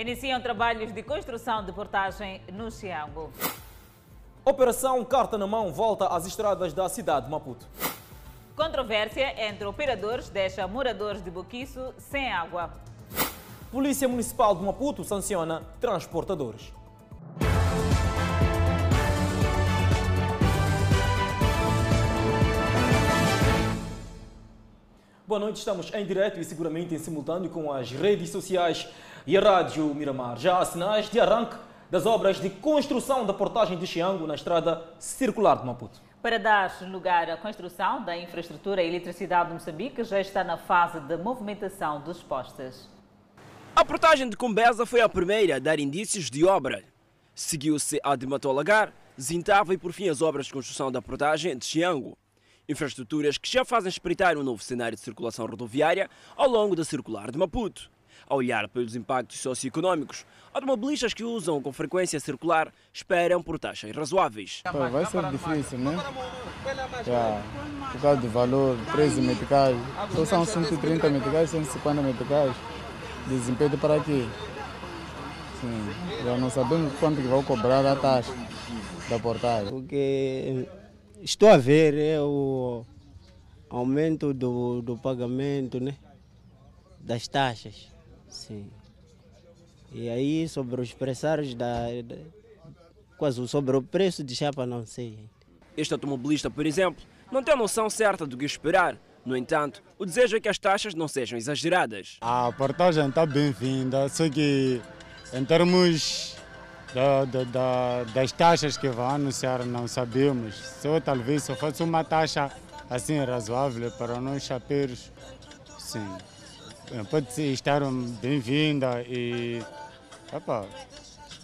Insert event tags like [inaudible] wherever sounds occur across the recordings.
Iniciam trabalhos de construção de portagem no Xiango. Operação Carta na Mão volta às estradas da cidade de Maputo. Controvérsia entre operadores deixa moradores de Boquiço sem água. Polícia Municipal de Maputo sanciona transportadores. Boa noite, estamos em direto e seguramente em simultâneo com as redes sociais e a Rádio Miramar. Já há sinais de arranque das obras de construção da portagem de Xiango na estrada circular de Maputo. Para dar lugar à construção da infraestrutura e eletricidade de Moçambique, já está na fase de movimentação dos postes. A portagem de Combeza foi a primeira a dar indícios de obra. Seguiu-se a de Matolagar, Zintava e por fim as obras de construção da portagem de Xiango. Infraestruturas que já fazem espreitar um novo cenário de circulação rodoviária ao longo da circular de Maputo. A olhar pelos impactos socioeconómicos, automobilistas que usam com frequência circular esperam por taxas razoáveis. Vai ser difícil, né? Já, por causa do valor, preço meticais. Só são 130 meticais, 150 meticais. Desempenho para quê? Sim, já não sabemos quanto que vão cobrar a taxa da portagem. Porque estou a ver é o aumento do, do pagamento né, das taxas. Sim. E aí sobre os pressários da, da quase sobre o preço de chapa não sei. Este automobilista, por exemplo, não tem a noção certa do que esperar. No entanto, o desejo é que as taxas não sejam exageradas. A portagem está bem-vinda, só que em termos da, da, da, das taxas que vão anunciar não sabemos. Só talvez se fosse uma taxa assim razoável para nós chapeiros, sim. Pode estar bem-vinda e opa,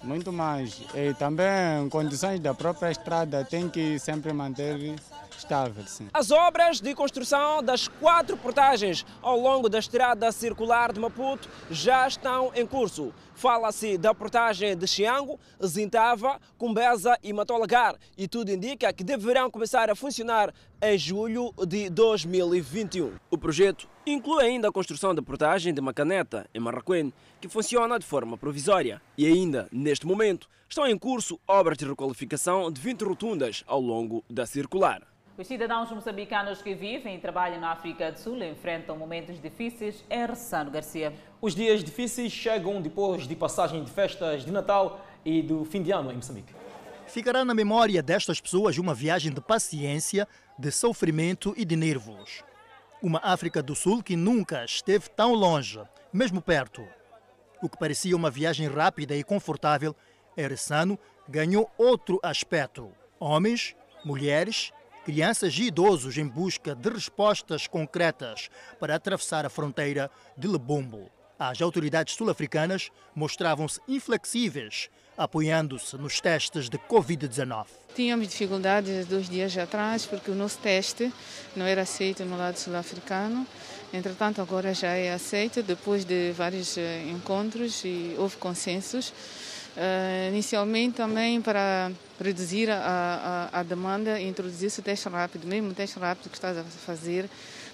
muito mais. E também condições da própria estrada tem que sempre manter estável. Sim. As obras de construção das quatro portagens ao longo da estrada circular de Maputo já estão em curso. Fala-se da portagem de Xiango, Zintava, Cumbeza e Matolagar e tudo indica que deverão começar a funcionar em julho de 2021. O projeto inclui ainda a construção da portagem de Macaneta, em Marraquém, que funciona de forma provisória. E ainda, neste momento, estão em curso obras de requalificação de 20 rotundas ao longo da circular. Os cidadãos moçambicanos que vivem e trabalham na África do Sul enfrentam momentos difíceis em Ressano Garcia. Os dias difíceis chegam depois de passagem de festas de Natal e do fim de ano em Moçambique. Ficará na memória destas pessoas uma viagem de paciência, de sofrimento e de nervos. Uma África do Sul que nunca esteve tão longe, mesmo perto. O que parecia uma viagem rápida e confortável, Eressano ganhou outro aspecto. Homens, mulheres, crianças e idosos em busca de respostas concretas para atravessar a fronteira de Lebombo. As autoridades sul-africanas mostravam-se inflexíveis, apoiando-se nos testes de Covid-19. Tínhamos dificuldades dois dias atrás porque o nosso teste não era aceito no lado sul-africano. Entretanto, agora já é aceito depois de vários encontros e houve consensos. Uh, inicialmente também para reduzir a, a, a demanda, introduzir-se o teste rápido, mesmo o teste rápido que está a fazer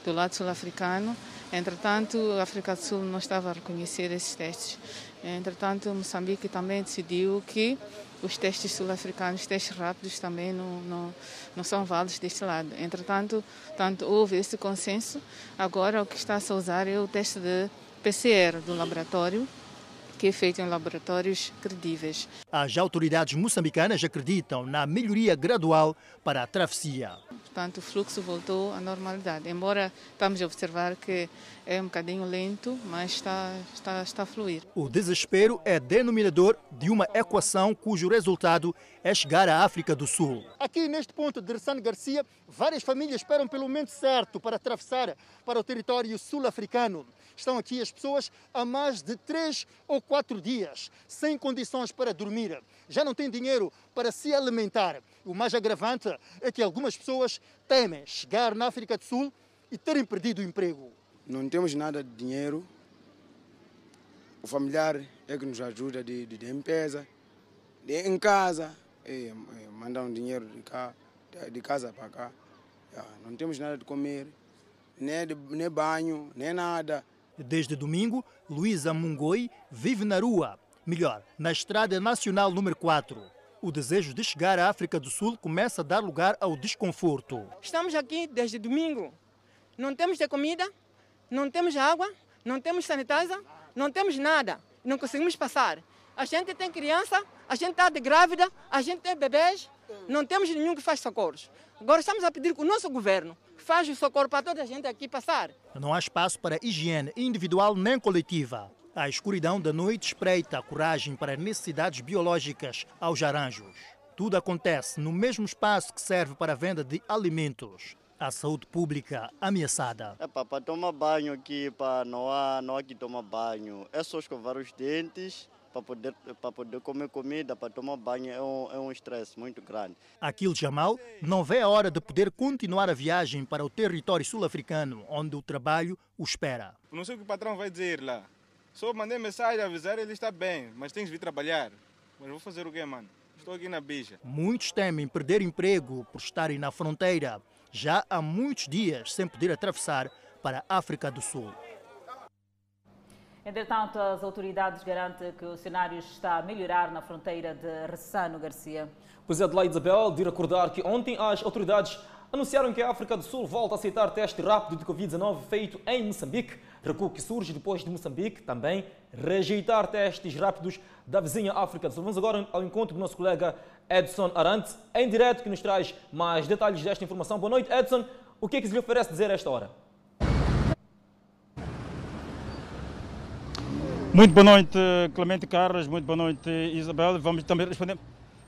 do lado sul-africano. Entretanto, a África do Sul não estava a reconhecer esses testes. Entretanto, Moçambique também decidiu que os testes sul-africanos, testes rápidos, também não, não, não são válidos deste lado. Entretanto, tanto houve esse consenso. Agora, o que está a usar é o teste de PCR do laboratório, que é feito em laboratórios credíveis. As autoridades moçambicanas acreditam na melhoria gradual para a travessia. Portanto, o fluxo voltou à normalidade, embora estamos a observar que é um bocadinho lento, mas está, está, está a fluir. O desespero é denominador de uma equação cujo resultado é chegar à África do Sul. Aqui neste ponto de Ressano Garcia, várias famílias esperam pelo momento certo para atravessar para o território sul-africano. Estão aqui as pessoas há mais de três ou quatro dias, sem condições para dormir. Já não têm dinheiro para se alimentar. O mais agravante é que algumas pessoas temem chegar na África do Sul e terem perdido o emprego. Não temos nada de dinheiro. O familiar é que nos ajuda de, de, de empresa, de, em casa, é, mandar um dinheiro de, cá, de, casa para cá. É, não temos nada de comer, nem, nem banho, nem nada. Desde domingo, Luísa Mungoi vive na rua. Melhor, na Estrada Nacional número 4. O desejo de chegar à África do Sul começa a dar lugar ao desconforto. Estamos aqui desde domingo. Não temos de comida, não temos água, não temos sanitizer, não temos nada. Não conseguimos passar. A gente tem criança, a gente está grávida, a gente tem bebês, não temos nenhum que faz socorros. Agora estamos a pedir que o nosso governo faça o socorro para toda a gente aqui passar. Não há espaço para higiene individual nem coletiva. A escuridão da noite espreita a coragem para necessidades biológicas aos aranjos. Tudo acontece no mesmo espaço que serve para a venda de alimentos. A saúde pública ameaçada. É para tomar banho aqui, pá, não há, não há que tomar banho. É só escovar os dentes para poder, para poder comer comida, para tomar banho, é um, é um estresse muito grande. Aquil Jamal não vê a hora de poder continuar a viagem para o território sul-africano, onde o trabalho o espera. Não sei o que o patrão vai dizer lá. Só mandei mensagem avisar, ele está bem, mas tens de vir trabalhar. Mas vou fazer o quê, mano? Estou aqui na bicha. Muitos temem perder emprego por estarem na fronteira, já há muitos dias sem poder atravessar para a África do Sul. Entretanto, as autoridades garantem que o cenário está a melhorar na fronteira de Ressano Garcia. Pois é, Adelaide Isabel, de recordar que ontem as autoridades anunciaram que a África do Sul volta a aceitar teste rápido de Covid-19 feito em Moçambique. Recuo que surge depois de Moçambique também rejeitar testes rápidos da vizinha África do Sul. Vamos agora ao encontro do nosso colega Edson Arantes, em direto, que nos traz mais detalhes desta informação. Boa noite, Edson. O que é que se lhe oferece dizer a esta hora? Muito boa noite, Clemente Carlos. Muito boa noite, Isabel. Vamos também responder.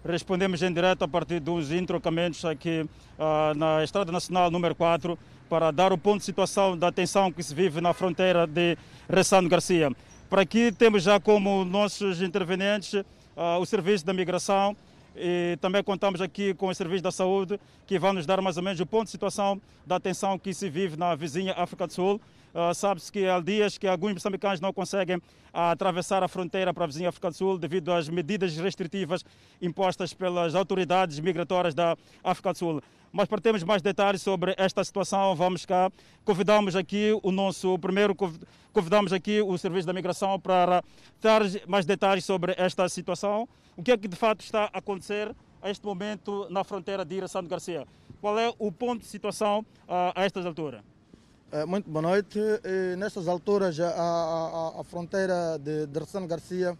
Respondemos em direto a partir dos entrocamentos aqui uh, na Estrada Nacional número 4 para dar o ponto de situação da tensão que se vive na fronteira de Ressano Garcia. Por aqui temos já como nossos intervenientes uh, o Serviço da Migração e também contamos aqui com o Serviço da Saúde que vai nos dar mais ou menos o ponto de situação da tensão que se vive na vizinha África do Sul. Uh, Sabe-se que há dias que alguns moçambicanos não conseguem uh, atravessar a fronteira para a vizinha África do Sul devido às medidas restritivas impostas pelas autoridades migratórias da África do Sul. Mas para termos mais detalhes sobre esta situação, vamos cá. Convidamos aqui o nosso primeiro, convidamos aqui o Serviço da Migração para dar mais detalhes sobre esta situação. O que é que de fato está a acontecer a este momento na fronteira de Iração de Garcia? Qual é o ponto de situação uh, a estas alturas? Muito boa noite. E nestas alturas, a, a, a fronteira de, de Ressano Garcia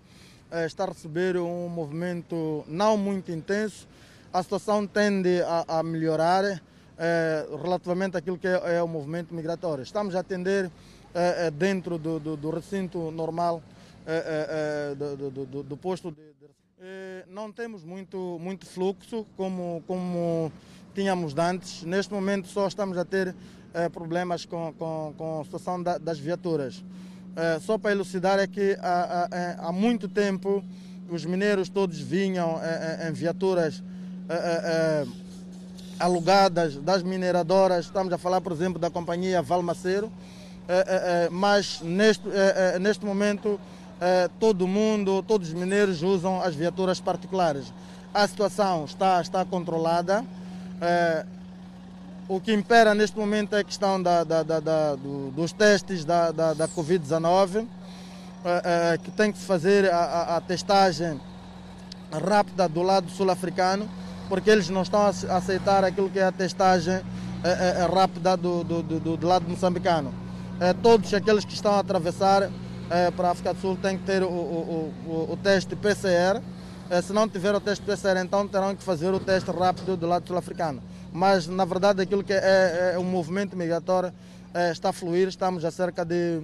está a receber um movimento não muito intenso. A situação tende a, a melhorar eh, relativamente àquilo que é, é, o movimento migratório. Estamos a atender eh, dentro do, do, do, recinto normal eh, do, do, do, posto de, de... não temos muito, muito fluxo como, como tínhamos antes. Neste momento só estamos a ter eh, problemas com, com, com a situação da, das viaturas. Eh, só para elucidar é que há, há, há, muito tempo os mineiros todos vinham em viaturas alugadas das mineradoras, estamos a falar, por exemplo, da companhia Valmaceiro, mas neste, neste momento todo mundo, todos os mineiros usam as viaturas particulares. A situação está, está controlada. O que impera neste momento é a questão da, da, da, do, dos testes da, da, Covid-19, é, é, que tem que se fazer a, a, testagem rápida do lado sul-africano, porque eles não estão a aceitar aquilo que é a testagem é, rápida do, do, do, do, lado moçambicano. todos aqueles que estão a atravessar para a África do Sul têm que ter o, o, o, o teste PCR. se não tiver o teste PCR, então terão que fazer o teste rápido do lado sul-africano mas na verdade aquilo que é, é, é o movimento migratório é, está a fluir, estamos a cerca de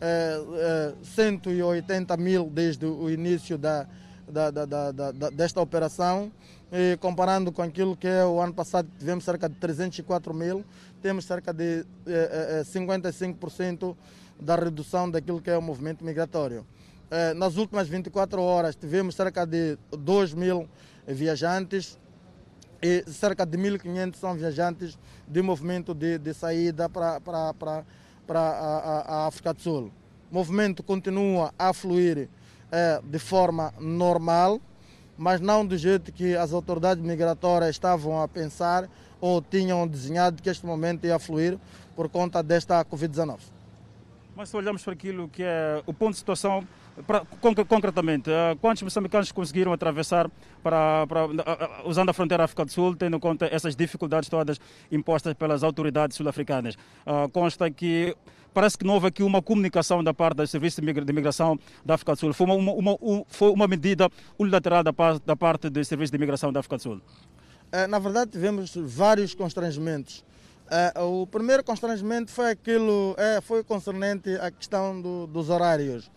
é, 180 é, mil desde o início da, da, da, desta operação. E comparando com aquilo que é o ano passado tivemos cerca de 304 mil, temos cerca de 55% é, da redução daquilo que é o movimento migratório. Nas últimas 24 horas tivemos cerca de 2 mil viajantes, e cerca de 1.500 são viajantes de movimento de, de saída para, para, para, para a, a, África do Sul. O movimento continua a fluir é, de forma normal, mas não do jeito que as autoridades migratórias estavam a pensar ou tinham desenhado que este momento ia fluir por conta desta Covid-19. Mas se olharmos para aquilo que é o ponto de situação, pra, concretamente, uh, quantos moçambicanos conseguiram atravessar para, para uh, usando a fronteira África do Sul, tendo em conta essas dificuldades todas impostas pelas autoridades sul-africanas? consta que parece que não houve aqui uma comunicação da parte do Serviço de Imigração da África do Sul. Foi uma, uma, uma, foi uma medida unilateral da, da parte do Serviço de Imigração da África do Sul? Na verdade, tivemos vários constrangimentos. o primeiro constrangimento foi aquilo, foi concernente à questão do, dos horários.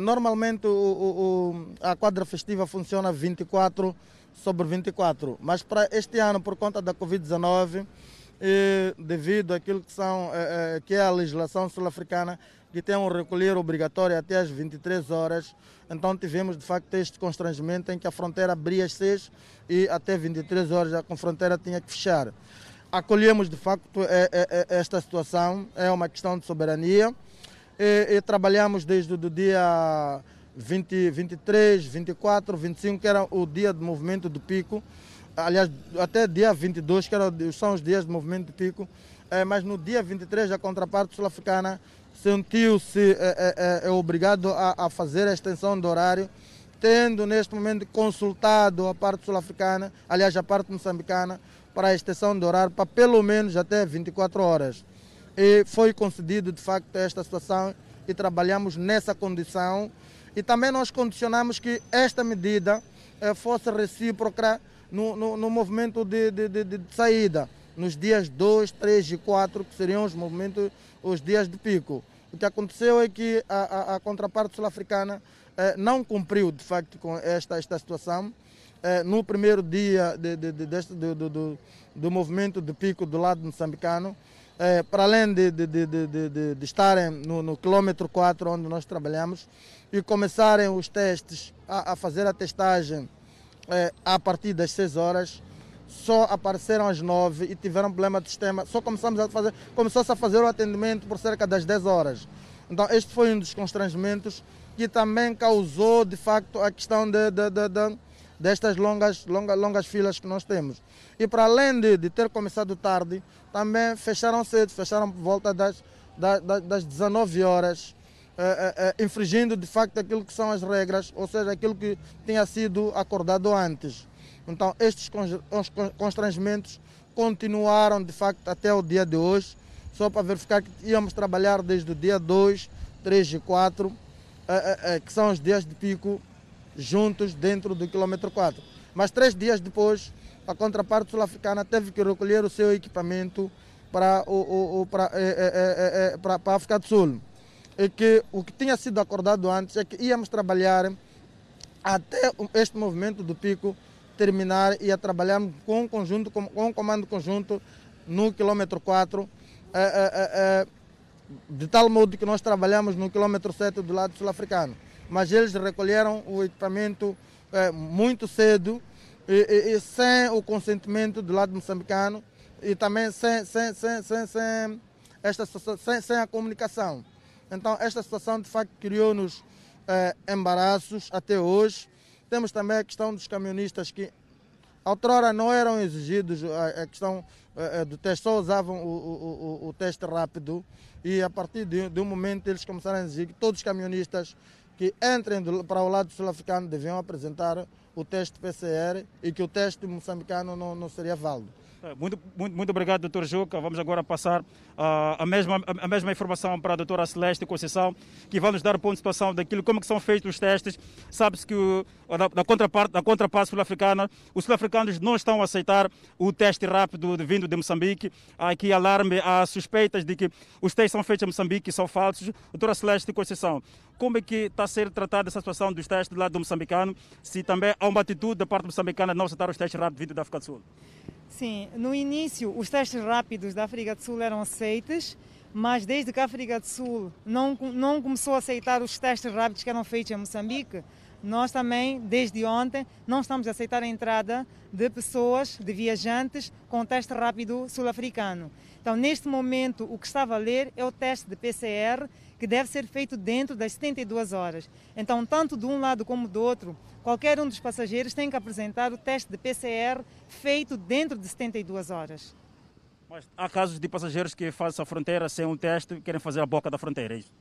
Normalmente o, o, a quadra festiva funciona 24 sobre 24, mas para este ano, por conta da Covid-19, e devido àquilo que, são, é, é, que é a legislação sul-africana, que tem um recolher obrigatório até às 23 horas. Então tivemos de facto este constrangimento em que a fronteira abria às 6 e até 23 horas a fronteira tinha que fechar. Acolhemos de facto é, é, é, esta situação, é uma questão de soberania e, e trabalhamos desde o dia 20, 23, 24, 25, que era o dia de movimento do pico, aliás, até dia 22, que era, são os dias de movimento de pico, é, mas no dia 23 a contraparte sul-africana sentiu-se é, é, é, obrigado a, a, fazer a extensão do horário, tendo neste momento consultado a parte sul-africana, aliás, a parte moçambicana, para a extensão do horário para pelo menos até 24 horas. E foi concedido de facto esta situação e trabalhamos nessa condição. E também nós condicionamos que esta medida fosse recíproca no, no, no movimento de, de, de, de, saída, nos dias 2, 3 e 4, que seriam os movimentos, os dias de pico. O que aconteceu é que a, a, a contraparte sul-africana eh, não cumpriu, de facto, com esta, esta situação. Eh, no primeiro dia de, de, de, deste, do, do, do, movimento de pico do lado moçambicano, eh, para além de, de, de, de, estarem no, no, quilômetro 4, onde nós trabalhamos, e começarem os testes, a, a fazer a testagem é, a partir das 6 horas, só apareceram às 9 e tiveram problema de sistema. Só começamos a fazer, começou-se a fazer o atendimento por cerca das 10 horas. Então, este foi um dos constrangimentos que também causou, de facto, a questão de destas longas, longas, longas filas que nós temos. E para além de, de ter começado tarde, também fecharam cedo, fecharam por volta das, das, das 19 horas é, é, infringindo de facto aquilo que são as regras, ou seja, aquilo que tinha sido acordado antes. Então, estes constrangimentos continuaram de facto até o dia de hoje, só para verificar que íamos trabalhar desde o dia 2, 3 e 4, é, que são os dias de pico, juntos dentro do quilômetro 4. Mas três dias depois, a contraparte sul-africana teve que recolher o seu equipamento para, o, o, o para, é, é, para, para a África do Sul é que o que tinha sido acordado antes é que íamos trabalhar até este movimento do pico terminar e a trabalhar com conjunto, com, com um comando conjunto no quilômetro 4, é, é, é, de tal modo que nós trabalhamos no quilômetro 7 do lado sul-africano. Mas eles recolheram o equipamento muito cedo e, e, e, sem o consentimento do lado moçambicano e também sem, sem, sem, sem, sem, esta, sem, sem a comunicação. Então, esta situação de facto criou-nos eh, embaraços até hoje. Temos também a questão dos camionistas que, outrora, não eram exigidos a, a questão eh, do teste, só usavam o, o, o, o, teste rápido. E a partir de, de um momento eles começaram a exigir que todos os camionistas que entrem para o lado sul-africano deviam apresentar o teste PCR e que o teste moçambicano não, não seria válido. Muito, muito, muito obrigado, doutor Juca. Vamos agora passar uh, a, mesma, a, mesma informação para a doutora Celeste Conceição, que vai nos dar o ponto de situação daquilo, como que são feitos os testes. Sabe-se que o, da, da, contraparte, da contraparte sul-africana, os sul-africanos não estão a aceitar o teste rápido de, vindo de Moçambique. Há aqui alarme, há suspeitas de que os testes são feitos em Moçambique e são falsos. Doutora Celeste Conceição, como é que está a ser tratada essa situação dos testes do lado do moçambicano? Se também há uma atitude da parte moçambicana de não aceitar os testes rápidos vindo da África do Sul? Sim, no início os testes rápidos da África do Sul eram aceitos, mas desde que a África do Sul não, não começou a aceitar os testes rápidos que eram feitos em Moçambique, nós também, desde ontem, não estamos a aceitar a entrada de pessoas, de viajantes, com teste rápido sul-africano. Então, neste momento, o que está a valer é o teste de PCR, que deve ser feito dentro das 72 horas. Então, tanto de um lado como do outro, qualquer um dos passageiros tem que apresentar o teste de PCR feito dentro de 72 horas. Mas há casos de passageiros que fazem a fronteira sem um teste e querem fazer a boca da fronteira, é isso?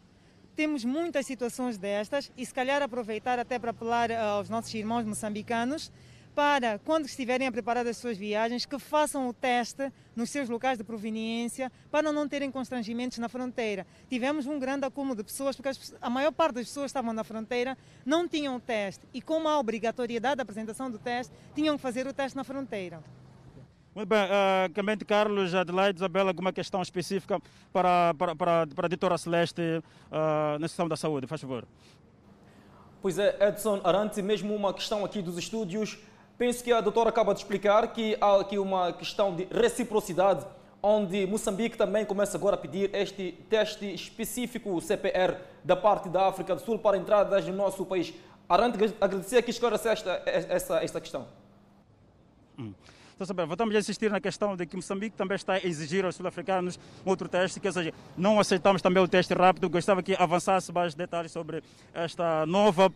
temos muitas situações destas e se calhar aproveitar até para apelar aos nossos irmãos moçambicanos para, quando estiverem a preparar as suas viagens, que façam o teste nos seus locais de proveniência para não terem constrangimentos na fronteira. Tivemos um grande acúmulo de pessoas, porque a maior parte das pessoas que estavam na fronteira não tinham o teste e, com a obrigatoriedade da apresentação do teste, tinham que fazer o teste na fronteira. Muito bem, uh, Clemente Carlos, Adelaide, Isabela, alguma questão específica para, para, para, para a doutora Celeste uh, na sessão da saúde, faz favor. Pois é, Edson Arante, mesmo uma questão aqui dos estúdios. Penso que a doutora acaba de explicar que há aqui uma questão de reciprocidade, onde Moçambique também começa agora a pedir este teste específico CPR da parte da África do Sul para entradas no nosso país. Arante, agradecer que esclarecesse esta, esta, esta questão. Hum. Vamos insistir na questão de que Moçambique também está a exigir aos sul-africanos outro teste, que ou seja, não aceitamos também o teste rápido. Gostava que avançasse mais detalhes sobre esta nova,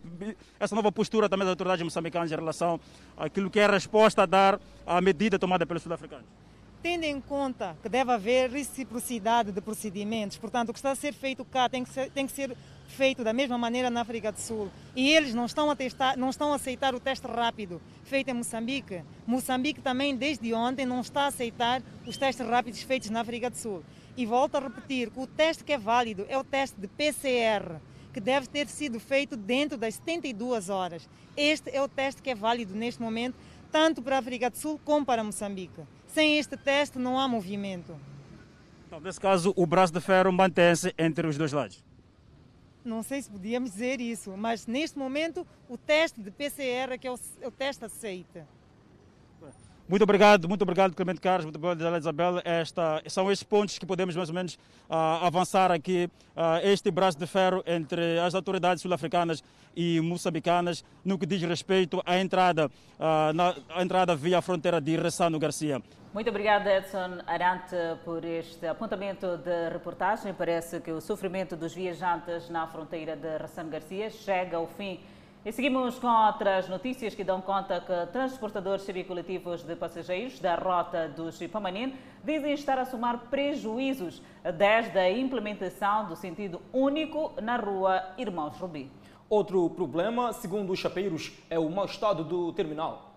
essa nova postura também das autoridades moçambicanas em relação àquilo que é a resposta a dar à medida tomada pelos sul-africanos tendo em conta que deve haver reciprocidade de procedimentos, portanto, o que está a ser feito cá tem que ser, tem que ser feito da mesma maneira na África do Sul. E eles não estão, a testar, não estão a aceitar o teste rápido feito em Moçambique. Moçambique também, desde ontem, não está a aceitar os testes rápidos feitos na África do Sul. E volto a repetir que o teste que é válido é o teste de PCR, que deve ter sido feito dentro das 72 horas. Este é o teste que é válido neste momento, tanto para a África do Sul como para Moçambique. Sem este teste não há movimento. Então, nesse caso, o braço de ferro mantém-se entre os dois lados? Não sei se podíamos dizer isso, mas neste momento o teste de PCR é que é o, é o teste aceita. Muito obrigado, muito obrigado, Clemente Carlos, muito obrigado, Isabel. Esta, são estes pontos que podemos mais ou menos uh, avançar aqui, uh, este braço de ferro entre as autoridades sul-africanas e moçambicanas no que diz respeito à entrada, uh, na, à entrada via fronteira de Ressano Garcia. Muito obrigada, Edson Arante, por este apontamento de reportagem. Parece que o sofrimento dos viajantes na fronteira de Ressano Garcia chega ao fim e seguimos com outras notícias que dão conta que transportadores circulativos de passageiros da rota do Chipamanin dizem estar a somar prejuízos desde a implementação do sentido único na rua Irmãos Rubi. Outro problema, segundo os chapeiros, é o mau estado do terminal.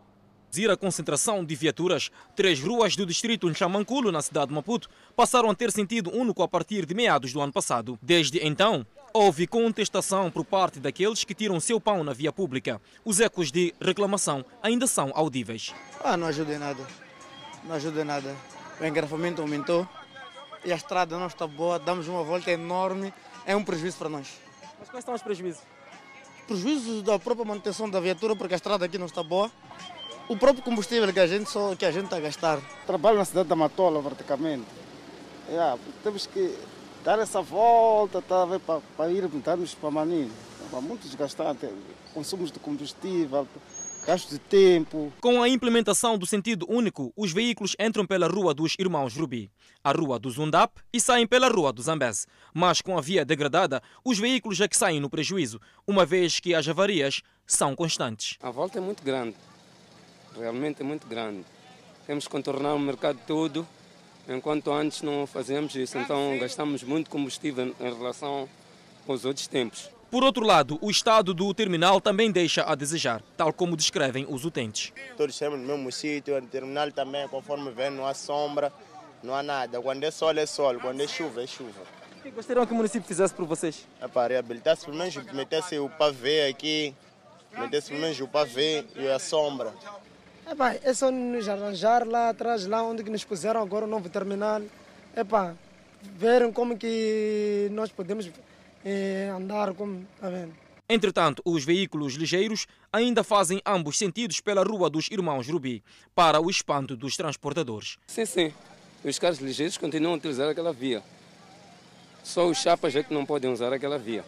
Devido a concentração de viaturas, três ruas do distrito Nchamanculo, na cidade de Maputo, passaram a ter sentido único a partir de meados do ano passado. Desde então, houve contestação por parte daqueles que tiram seu pão na via pública. Os ecos de reclamação ainda são audíveis. Ah, não ajuda em nada. Não ajuda em nada. O engarrafamento aumentou e a estrada não está boa, damos uma volta enorme, é um prejuízo para nós. Mas quais são os prejuízos? Prejuízos da própria manutenção da viatura, porque a estrada aqui não está boa o próprio combustível que a gente só que a gente está a gastar. Trabalho na cidade da Matola, praticamente. É, temos que dar essa volta tá, para, para irmos para Maninho. É muito desgastante. Consumos de combustível, gasto de tempo. Com a implementação do sentido único, os veículos entram pela Rua dos Irmãos Rubi, a Rua do Zundap e saem pela Rua do Zambese. Mas com a via degradada, os veículos é que saem no prejuízo, uma vez que as avarias são constantes. A volta é muito grande realmente é muito grande. Temos que contornar o mercado todo, enquanto antes não fazemos isso, então gastamos muito combustível em relação aos outros tempos. Por outro lado, o estado do terminal também deixa a desejar, tal como descrevem os utentes. Todos estamos no mesmo sítio, o terminal também, conforme vem, não há sombra, não há nada. Quando é sol, é sol, quando é chuva, é chuva. O que gostariam que o município fizesse por vocês? É para reabilitar-se, pelo menos metesse o pavê aqui, metesse pelo menos o pavê e a sombra. Epá, é só nos arranjar lá atrás, lá onde que nos puseram agora o novo terminal. Epá, verem como que nós podemos eh, andar, como tá vendo. Entretanto, os veículos ligeiros ainda fazem ambos sentidos pela Rua dos Irmãos Rubi, para o espanto dos transportadores. Sim, sim. Os carros ligeiros continuam a utilizar aquela via. Só os chapas é que não podem usar aquela via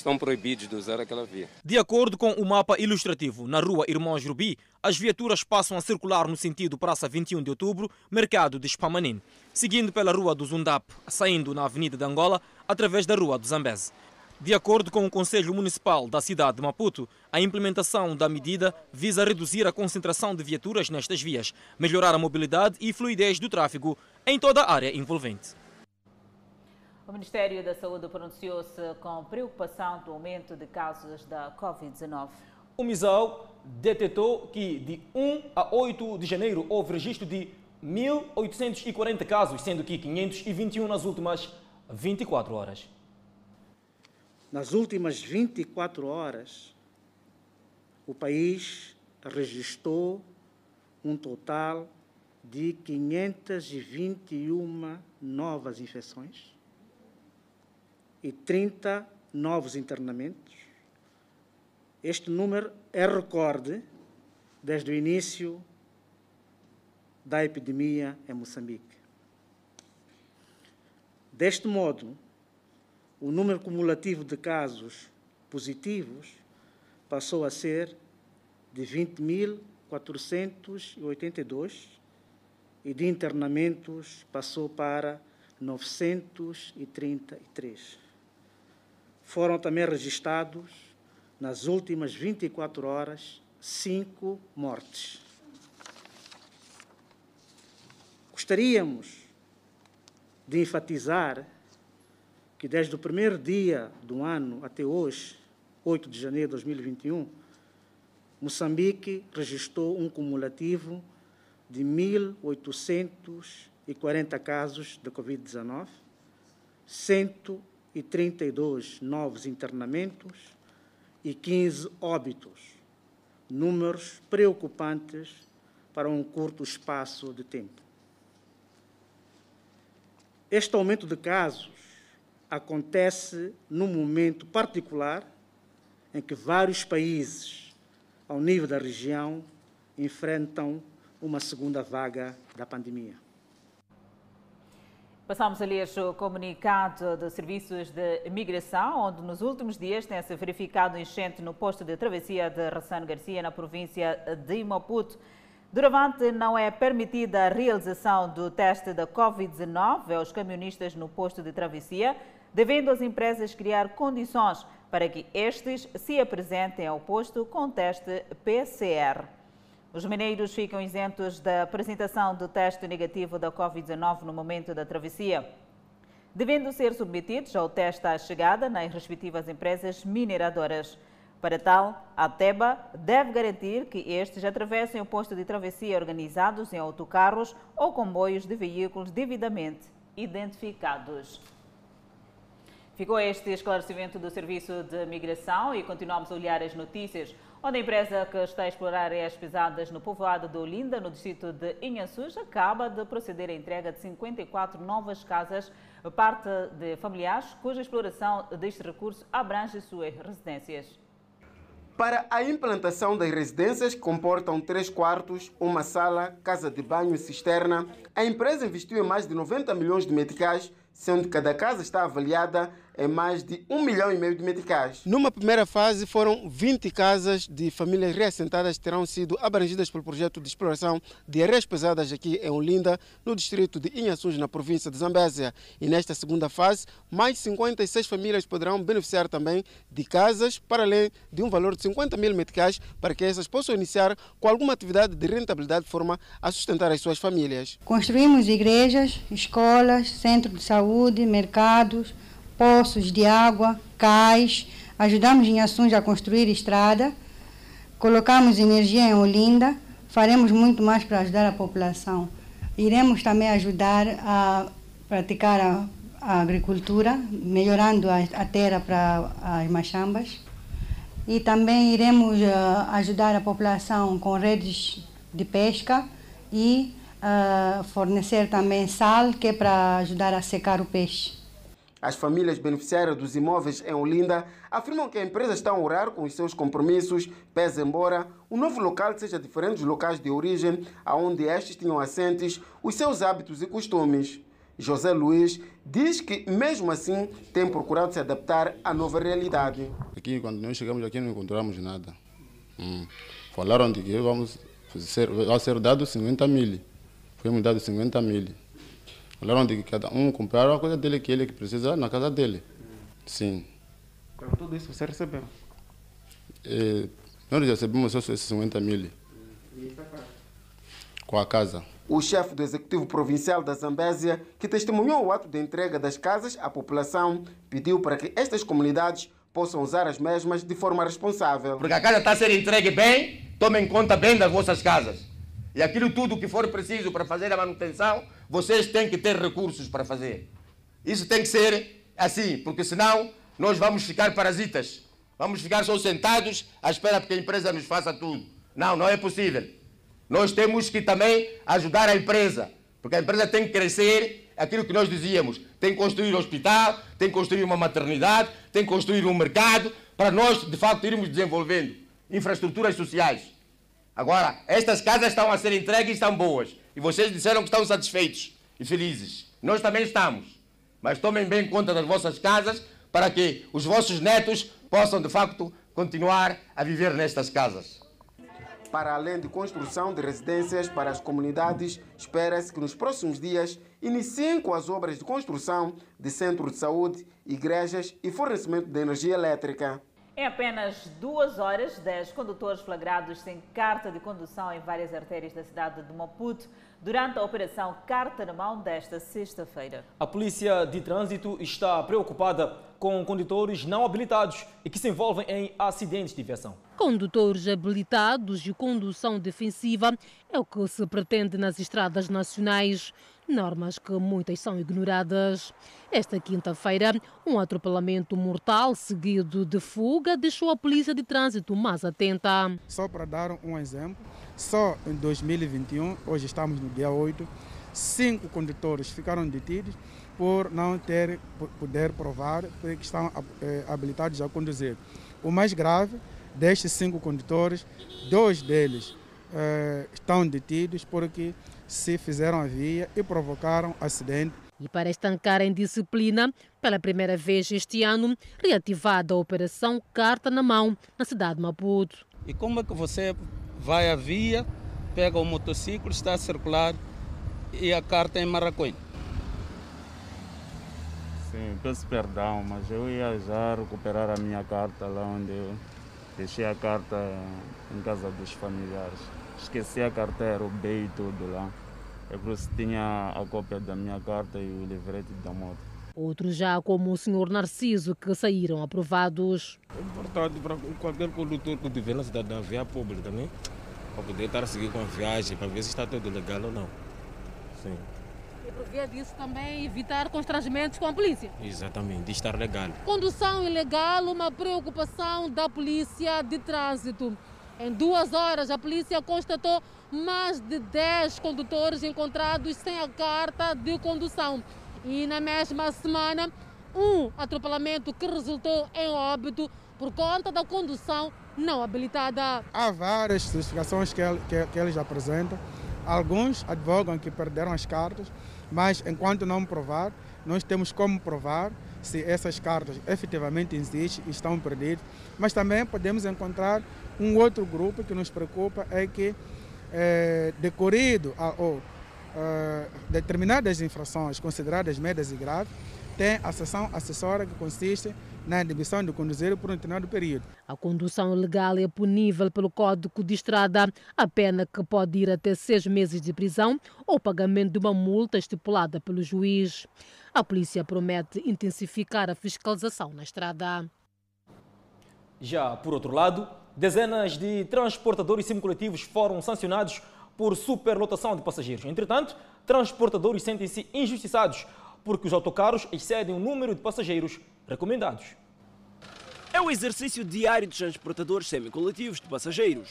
estão proibidos de usar aquela via. De acordo com o mapa ilustrativo, na rua Irmãos Rubi, as viaturas passam a circular no sentido Praça 21 de Outubro, Mercado de Spamanin, seguindo pela rua do Zundap, saindo na Avenida de Angola, através da rua do Zambeze. De acordo com o Conselho Municipal da cidade de Maputo, a implementação da medida visa reduzir a concentração de viaturas nestas vias, melhorar a mobilidade e fluidez do tráfego em toda a área envolvente. O Ministério da Saúde pronunciou-se com preocupação do aumento de casos da Covid-19. O MISAL detectou que de 1 a 8 de janeiro houve registro de 1.840 casos, sendo que 521 nas últimas 24 horas. Nas últimas 24 horas, o país registrou um total de 521 novas infecções e 30 novos internamentos. Este número é recorde desde o início da epidemia em Moçambique. Deste modo, o número cumulativo de casos positivos passou a ser de 20.482 e de internamentos passou para 933. Foram também registrados, nas últimas 24 horas, cinco mortes. Gostaríamos de enfatizar que desde o primeiro dia do ano até hoje, 8 de janeiro de 2021, Moçambique registrou um cumulativo de 1.840 casos de Covid-19, 132 novos internamentos e 15 óbitos, números preocupantes para um curto espaço de tempo. Este aumento de casos acontece num momento particular em que vários países, ao nível da região, enfrentam uma segunda vaga da pandemia. Passamos a ler o comunicado de serviços de imigração, onde nos últimos dias tem-se verificado enchente no posto de travessia de Rassano Garcia, na província de Maputo. Durante não é permitida a realização do teste da Covid-19 aos camionistas no posto de travessia, devendo as empresas criar condições para que estes se apresentem ao posto com teste PCR. Os mineiros ficam isentos da apresentação do teste negativo da Covid-19 no momento da travessia, devendo ser submetidos ao teste à chegada nas respectivas empresas mineradoras. Para tal, a TEBA deve garantir que estes atravessem o posto de travessia organizados em autocarros ou comboios de veículos devidamente identificados. Ficou este esclarecimento do Serviço de Migração e continuamos a olhar as notícias, onde a empresa que está a explorar áreas pesadas no povoado de Olinda, no distrito de Inhaçus, acaba de proceder à entrega de 54 novas casas, parte de familiares, cuja exploração deste recurso abrange suas residências. Para a implantação das residências, que comportam três quartos, uma sala, casa de banho e cisterna, a empresa investiu em mais de 90 milhões de meticais, sendo que cada casa está avaliada em mais de um milhão e meio de meticais. Numa primeira fase, foram 20 casas de famílias reassentadas que terão sido abrangidas pelo projeto de exploração de areias pesadas aqui em Olinda, no distrito de Inhaçus, na província de Zambésia. E nesta segunda fase, mais 56 famílias poderão beneficiar também de casas, para além de um valor de 50 mil meticais, para que essas possam iniciar com alguma atividade de rentabilidade de forma a sustentar as suas famílias. Construímos igrejas, escolas, centros de saúde, mercados, poços de água, cais, ajudamos em ações a construir estrada, colocamos energia em Olinda, faremos muito mais para ajudar a população. Iremos também ajudar a praticar a, a agricultura, melhorando a, a, terra para as machambas. E também iremos uh, ajudar a população com redes de pesca e uh, fornecer também sal, que é para ajudar a secar o peixe. As famílias beneficiárias dos imóveis em Olinda afirmam que a empresa está a orar com os seus compromissos, pese embora o novo local seja diferente dos locais de origem, aonde estes tinham assentes, os seus hábitos e costumes. José Luiz diz que, mesmo assim, tem procurado se adaptar à nova realidade. Aqui, quando nós chegamos aqui, não encontramos nada. Hum. Falaram de que vamos ser, vai ser dado 50 mil. Foi-me dado 50 mil. Falaram de que cada um comprar a coisa dele que ele precisa na casa dele. Sim. Então, tudo isso você recebeu? É, nós recebemos só esses 50 mil. E com a casa. O chefe do Executivo Provincial da Zambésia, que testemunhou o ato de entrega das casas à população, pediu para que estas comunidades possam usar as mesmas de forma responsável. Porque a casa está a ser entregue bem, tomem conta bem das vossas casas. E aquilo tudo que for preciso para fazer a manutenção, vocês têm que ter recursos para fazer. Isso tem que ser assim, porque senão nós vamos ficar parasitas. Vamos ficar só sentados à espera que a empresa nos faça tudo. Não, não é possível. Nós temos que também ajudar a empresa, porque a empresa tem que crescer, aquilo que nós dizíamos, tem que construir um hospital, tem que construir uma maternidade, tem que construir um mercado, para nós, de facto, irmos desenvolvendo infraestruturas sociais. Agora, estas casas estão a ser entregues e estão boas. E vocês disseram que estão satisfeitos e felizes. Nós também estamos. Mas tomem bem conta das vossas casas para que os vossos netos possam, de facto, continuar a viver nestas casas. Para além de construção de residências para as comunidades, espera-se que nos próximos dias iniciem com as obras de construção de centros de saúde, igrejas e fornecimento de energia elétrica. Em apenas duas horas, 10 condutores flagrados sem carta de condução em várias artérias da cidade de Maputo durante a operação Carta na Mão desta sexta-feira. A Polícia de Trânsito está preocupada com condutores não habilitados e que se envolvem em acidentes de viação. Condutores habilitados e condução defensiva é o que se pretende nas estradas nacionais normas que muitas são ignoradas. Esta quinta-feira, um atropelamento mortal seguido de fuga deixou a polícia de trânsito mais atenta. Só para dar um exemplo, só em 2021, hoje estamos no dia 8, cinco condutores ficaram detidos por não ter poder provar que estão eh, habilitados a conduzir. O mais grave destes cinco condutores, dois deles eh, estão detidos porque se fizeram a via e provocaram acidente. E para estancar a indisciplina, pela primeira vez este ano, reativada a Operação Carta na Mão, na cidade de Maputo. E como é que você vai à via, pega o motociclo, está a circular e a carta é em Marracoin? Sim, peço perdão, mas eu ia já recuperar a minha carta lá onde eu deixei a carta em casa dos familiares. Esqueci a carteira, roubei tudo lá. É por isso que tinha a cópia da minha carta e o livrete da moto. Outros já, como o senhor Narciso, que saíram aprovados. É importante para qualquer condutor que tiver na cidade da via pública também, para poder estar a seguir com a viagem, para ver se está tudo legal ou não. Sim. E por via disso também evitar constrangimentos com a polícia. Exatamente, de estar legal. Condução ilegal, uma preocupação da polícia de trânsito. Em duas horas, a polícia constatou mais de 10 condutores encontrados sem a carta de condução. E na mesma semana, um atropelamento que resultou em óbito por conta da condução não habilitada. Há várias justificações que, que, que eles apresentam. Alguns advogam que perderam as cartas, mas enquanto não provar, nós temos como provar se essas cartas efetivamente existem e estão perdidas. Mas também podemos encontrar um outro grupo que nos preocupa, é que é, decorrido a, ou é, determinadas infrações consideradas médias e graves, tem a sessão assessora que consiste na inibição de conduzir por um determinado período. A condução ilegal é punível pelo Código de Estrada, a pena que pode ir até seis meses de prisão ou pagamento de uma multa estipulada pelo juiz. A polícia promete intensificar a fiscalização na estrada. Já por outro lado, dezenas de transportadores semicoletivos foram sancionados por superlotação de passageiros. Entretanto, transportadores sentem-se injustiçados porque os autocarros excedem o número de passageiros recomendados. É o exercício diário dos transportadores semicoletivos de passageiros.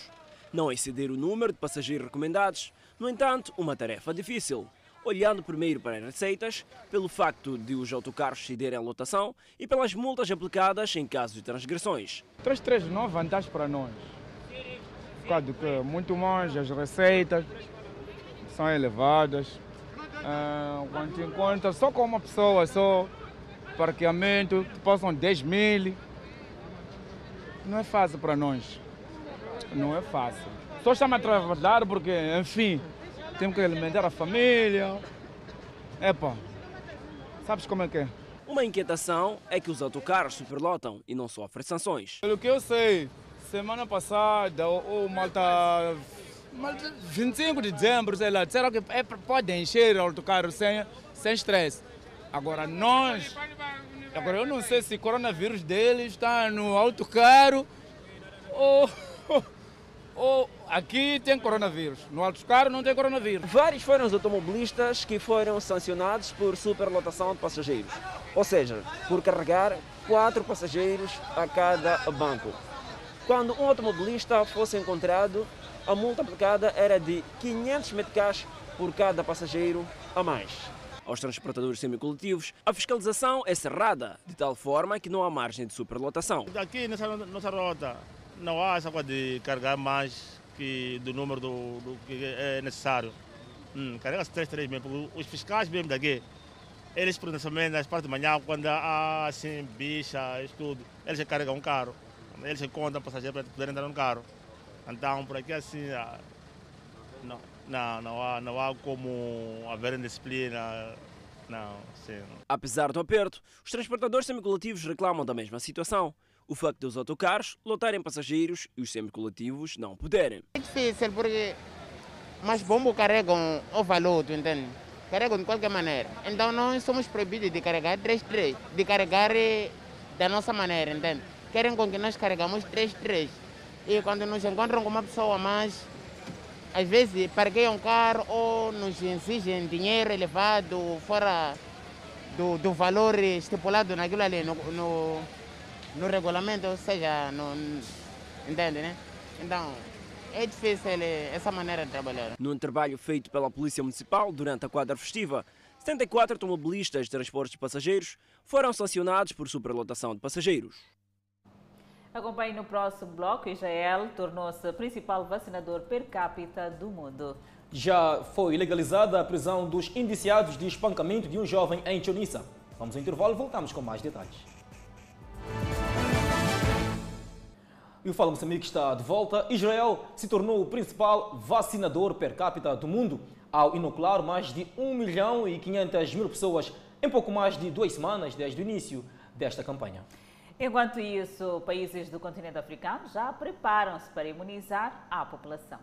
Não exceder o número de passageiros recomendados, no entanto, uma tarefa difícil olhando primeiro para as receitas, pelo facto de os autocarros cederem a lotação e pelas multas aplicadas em caso de transgressões. 339 não vantagem para nós. Por causa que muito mais as receitas são elevadas. Uh, quando te encontra só com uma pessoa, só parqueamento, passam 10 mil. Não é fácil para nós. Não é fácil. Só estamos a trabalhar porque, enfim, temos que alimentar a família. Epa, sabes como é que é? Uma inquietação é que os autocarros superlotam e não sofrem sanções. Pelo que eu sei, semana passada o, o Malta Mas 25 de dezembro, sei lá, disseram que é, pode encher o autocarro sem, sem estresse. Agora nós, agora eu não sei se o coronavírus deles está no autocarro ou, [laughs] ou aqui tem coronavírus. No autocarro não tem coronavírus. Vários foram os automobilistas que foram sancionados por superlotação de passageiros. Ou seja, por carregar quatro passageiros a cada banco. Quando um automobilista fosse encontrado, a multa aplicada era de 500 meticais por cada passageiro a mais. Aos transportadores semicoletivos, a fiscalização é cerrada, de tal forma que não há margem de superlotação. Aqui nessa nossa rota não há essa coisa de carregar mais que do número do, do que é necessário. Hum, Carrega-se 3, 3 mesmo, porque os fiscais mesmo daqui, eles principalmente nas partes de manhã, quando há assim, bicha, isso tudo, eles carregam um carro. Eles contam passageiro para poder entrar no carro. Então, por aqui assim, não, não, não, há, não há como haver indisciplina. Não, sim. Apesar do aperto, os transportadores semicoletivos reclamam da mesma situação. O facto dos autocarros lotarem passageiros e os semicoletivos não puderem. É difícil porque mas bombo carregam o valor, tu entende? Carregam de qualquer maneira. Então nós somos proibidos de carregar 3-3, de carregar eh, da nossa maneira, entende? Querem com que nós carregamos 3-3. E quando nos encontram com uma pessoa mais, às vezes parqueiam um carro ou nos exigem dinheiro elevado, fora do, do valor estipulado naquilo ali, no, no, no regulamento, ou seja, no, entende, né? Então, é difícil essa maneira de trabalhar. Num trabalho feito pela Polícia Municipal durante a quadra festiva, 74 automobilistas de transportes de passageiros foram sancionados por superlotação de passageiros. Acompanhe no próximo bloco. Israel tornou-se o principal vacinador per capita do mundo. Já foi legalizada a prisão dos indiciados de espancamento de um jovem em Tunisa. Vamos ao intervalo e voltamos com mais detalhes. E o Fala Moçambique está de volta. Israel se tornou o principal vacinador per capita do mundo ao inocular mais de 1 milhão e 500 mil pessoas em pouco mais de duas semanas desde o início desta campanha. Enquanto isso, países do continente africano já preparam-se para imunizar a população.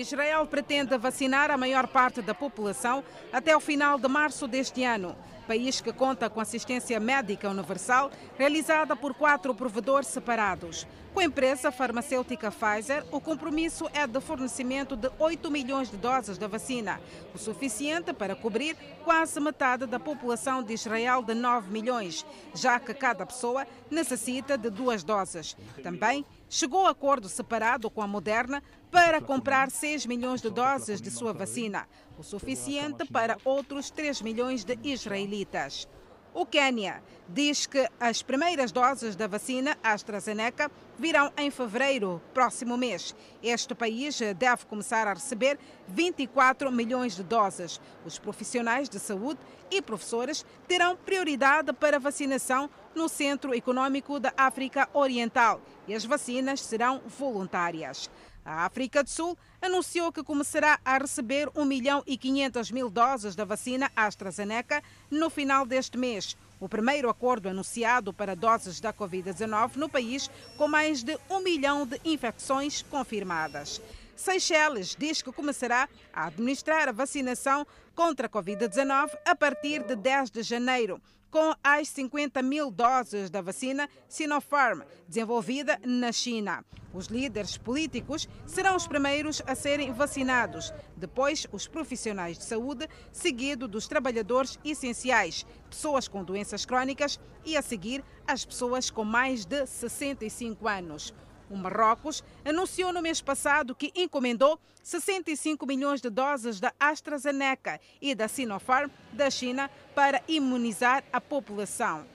Israel pretende vacinar a maior parte da população até o final de março deste ano. País que conta com assistência médica universal realizada por quatro provedores separados. Com a empresa farmacêutica Pfizer, o compromisso é de fornecimento de 8 milhões de doses da vacina, o suficiente para cobrir quase metade da população de Israel de 9 milhões, já que cada pessoa necessita de duas doses. Também chegou a acordo separado com a Moderna para comprar 6 milhões de doses de sua vacina, o suficiente para outros 3 milhões de israelitas. O Quênia diz que as primeiras doses da vacina AstraZeneca virão em fevereiro, próximo mês. Este país deve começar a receber 24 milhões de doses. Os profissionais de saúde e professores terão prioridade para vacinação no Centro Econômico da África Oriental e as vacinas serão voluntárias. A África do Sul anunciou que começará a receber 1 milhão e 500 mil doses da vacina AstraZeneca no final deste mês. O primeiro acordo anunciado para doses da Covid-19 no país, com mais de 1 milhão de infecções confirmadas. Seychelles diz que começará a administrar a vacinação contra a Covid-19 a partir de 10 de janeiro com as 50 mil doses da vacina Sinopharm, desenvolvida na China. Os líderes políticos serão os primeiros a serem vacinados, depois os profissionais de saúde, seguido dos trabalhadores essenciais, pessoas com doenças crônicas e a seguir as pessoas com mais de 65 anos. O Marrocos anunciou no mês passado que encomendou 65 milhões de doses da AstraZeneca e da Sinopharm da China para imunizar a população.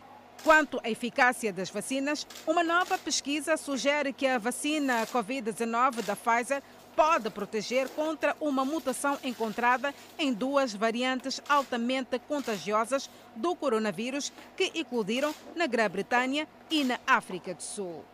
Quanto à eficácia das vacinas, uma nova pesquisa sugere que a vacina Covid-19 da Pfizer pode proteger contra uma mutação encontrada em duas variantes altamente contagiosas do coronavírus que eclodiram na Grã-Bretanha e na África do Sul.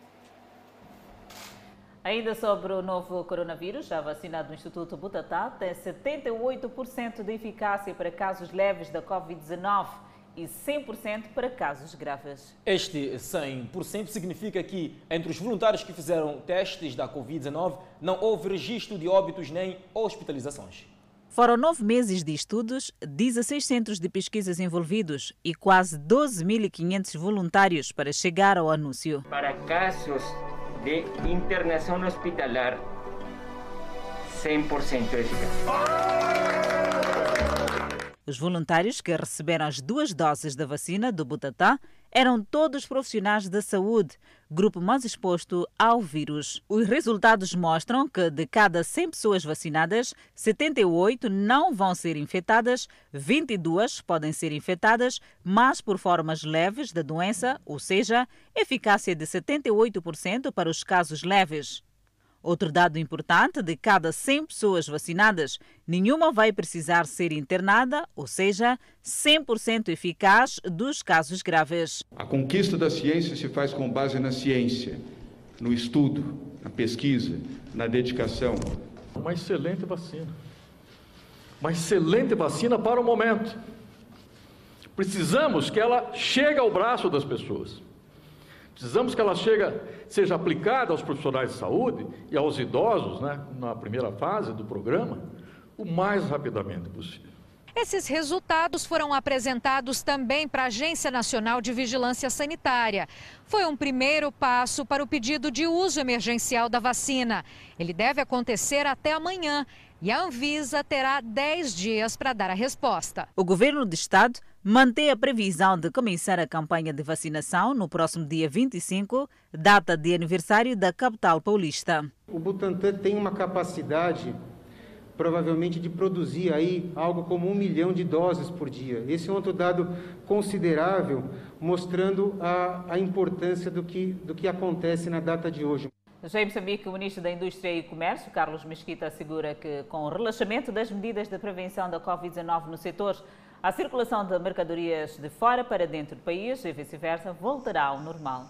Ainda sobre o novo coronavírus, a vacina do Instituto Butantan tem 78% de eficácia para casos leves da Covid-19 e 100% para casos graves. Este 100% significa que, entre os voluntários que fizeram testes da Covid-19, não houve registro de óbitos nem hospitalizações. Foram nove meses de estudos, 16 centros de pesquisas envolvidos e quase 12.500 voluntários para chegar ao anúncio. Para casos de internação hospitalar, 100% eficaz. Os voluntários que receberam as duas doses da vacina do Butatá eram todos profissionais da saúde, grupo mais exposto ao vírus. Os resultados mostram que de cada 100 pessoas vacinadas, 78 não vão ser infectadas, 22 podem ser infectadas, mas por formas leves da doença, ou seja, eficácia de 78% para os casos leves. Outro dado importante: de cada 100 pessoas vacinadas, nenhuma vai precisar ser internada, ou seja, 100% eficaz dos casos graves. A conquista da ciência se faz com base na ciência, no estudo, na pesquisa, na dedicação. Uma excelente vacina. Uma excelente vacina para o momento. Precisamos que ela chegue ao braço das pessoas. Precisamos que ela chega, seja aplicada aos profissionais de saúde e aos idosos, né, na primeira fase do programa, o mais rapidamente possível. Esses resultados foram apresentados também para a Agência Nacional de Vigilância Sanitária. Foi um primeiro passo para o pedido de uso emergencial da vacina. Ele deve acontecer até amanhã e a Anvisa terá 10 dias para dar a resposta. O governo do estado mantém a previsão de começar a campanha de vacinação no próximo dia 25, data de aniversário da capital paulista. O Butantan tem uma capacidade provavelmente de produzir aí algo como um milhão de doses por dia. Esse é um outro dado considerável, mostrando a, a importância do que, do que acontece na data de hoje. Já em Moçambique, o ministro da Indústria e Comércio, Carlos Mesquita, assegura que, com o relaxamento das medidas de prevenção da Covid-19 no setor, a circulação de mercadorias de fora para dentro do país e vice-versa voltará ao normal.